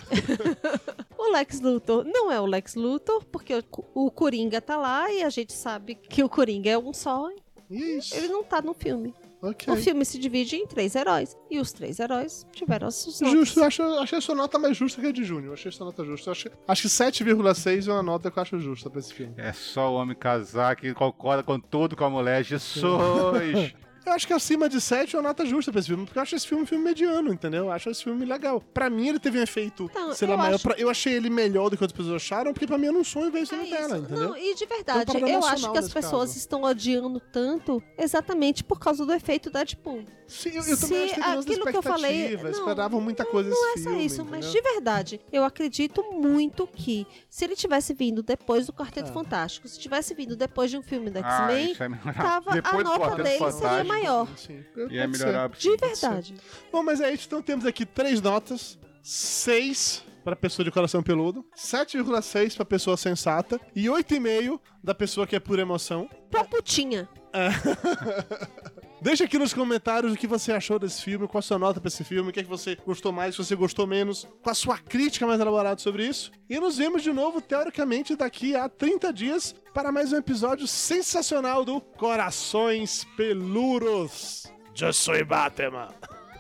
Speaker 3: o Lex Luthor não é o Lex Luthor, porque o, o Coringa tá lá e a gente sabe que o Coringa é um só.
Speaker 5: E isso.
Speaker 3: Ele não tá no filme.
Speaker 5: Ok.
Speaker 3: O filme se divide em três heróis. E os três heróis tiveram as suas notas.
Speaker 5: Justo, eu acho, achei a sua nota mais justa que a de Júnior. Achei a sua nota justa. Acho, acho que 7,6 é uma nota que eu acho justa pra esse filme.
Speaker 6: É só o homem casar que concorda com tudo com a mulher. Jesus!
Speaker 5: Eu acho que acima de 7 é uma nota justa pra esse filme, porque eu acho esse filme um filme mediano, entendeu? Eu acho esse filme legal. Pra mim, ele teve um efeito,
Speaker 3: Então,
Speaker 5: sei lá,
Speaker 3: eu
Speaker 5: maior.
Speaker 3: acho-
Speaker 5: Pra- eu achei ele melhor do que outras pessoas acharam, porque pra mim era um sonho ver isso
Speaker 3: É
Speaker 5: na tela, entendeu?
Speaker 3: Não, e de
Speaker 5: Tem
Speaker 3: verdade,
Speaker 5: parada
Speaker 3: eu acho que as pessoas
Speaker 5: caso.
Speaker 3: estão odiando tanto exatamente por causa do efeito Deadpool.
Speaker 5: Sim, eu, eu também
Speaker 3: Se
Speaker 5: acho que
Speaker 3: aquilo que eu falei- não,
Speaker 5: esperavam muita coisa
Speaker 3: Não é
Speaker 5: desse
Speaker 3: só
Speaker 5: filme,
Speaker 3: isso, mas
Speaker 5: entendeu?
Speaker 3: de verdade, eu acredito muito que se ele tivesse vindo depois do Quarteto
Speaker 5: Ah.
Speaker 3: Fantástico, se tivesse vindo depois de um filme do
Speaker 6: Ah,
Speaker 3: X-Men,
Speaker 6: isso é
Speaker 3: tava, a nota dele seria
Speaker 6: Fantástico,
Speaker 3: maior.
Speaker 5: Sim,
Speaker 6: Ia
Speaker 5: pode ser.
Speaker 6: melhorar.
Speaker 3: De verdade.
Speaker 5: Bom, mas é isso. Então temos aqui três notas. Seis para pessoa de coração peludo, 7,6 para pessoa sensata e 8,5 da pessoa que é pura emoção.
Speaker 3: Pra putinha.
Speaker 5: Deixa aqui nos comentários o que você achou desse filme, qual a sua nota pra esse filme, o que é que você gostou mais, se você gostou menos, com a sua crítica mais elaborada sobre isso. E nos vemos de novo, teoricamente, daqui a 30 dias para mais um episódio sensacional do Corações Peludos.
Speaker 2: Eu sou Batman.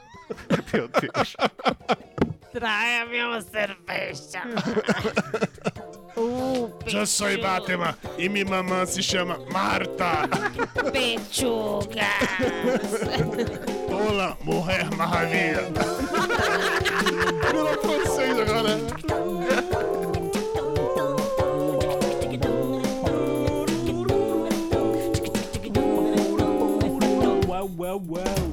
Speaker 6: Meu Deus.
Speaker 4: Traga-me uma cerveja.
Speaker 3: Uh,
Speaker 2: Eu sou Batman e minha mamã se chama Marta.
Speaker 4: Pechuga.
Speaker 2: Olá, Mulher Maravilha.
Speaker 5: Virou francês agora.
Speaker 1: No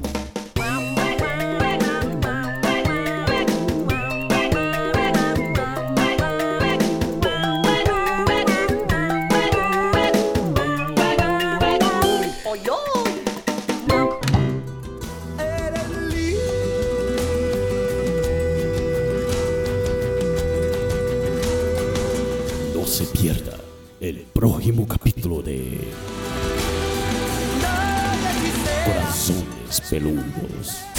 Speaker 1: próximo capítulo de Corazones Peludos.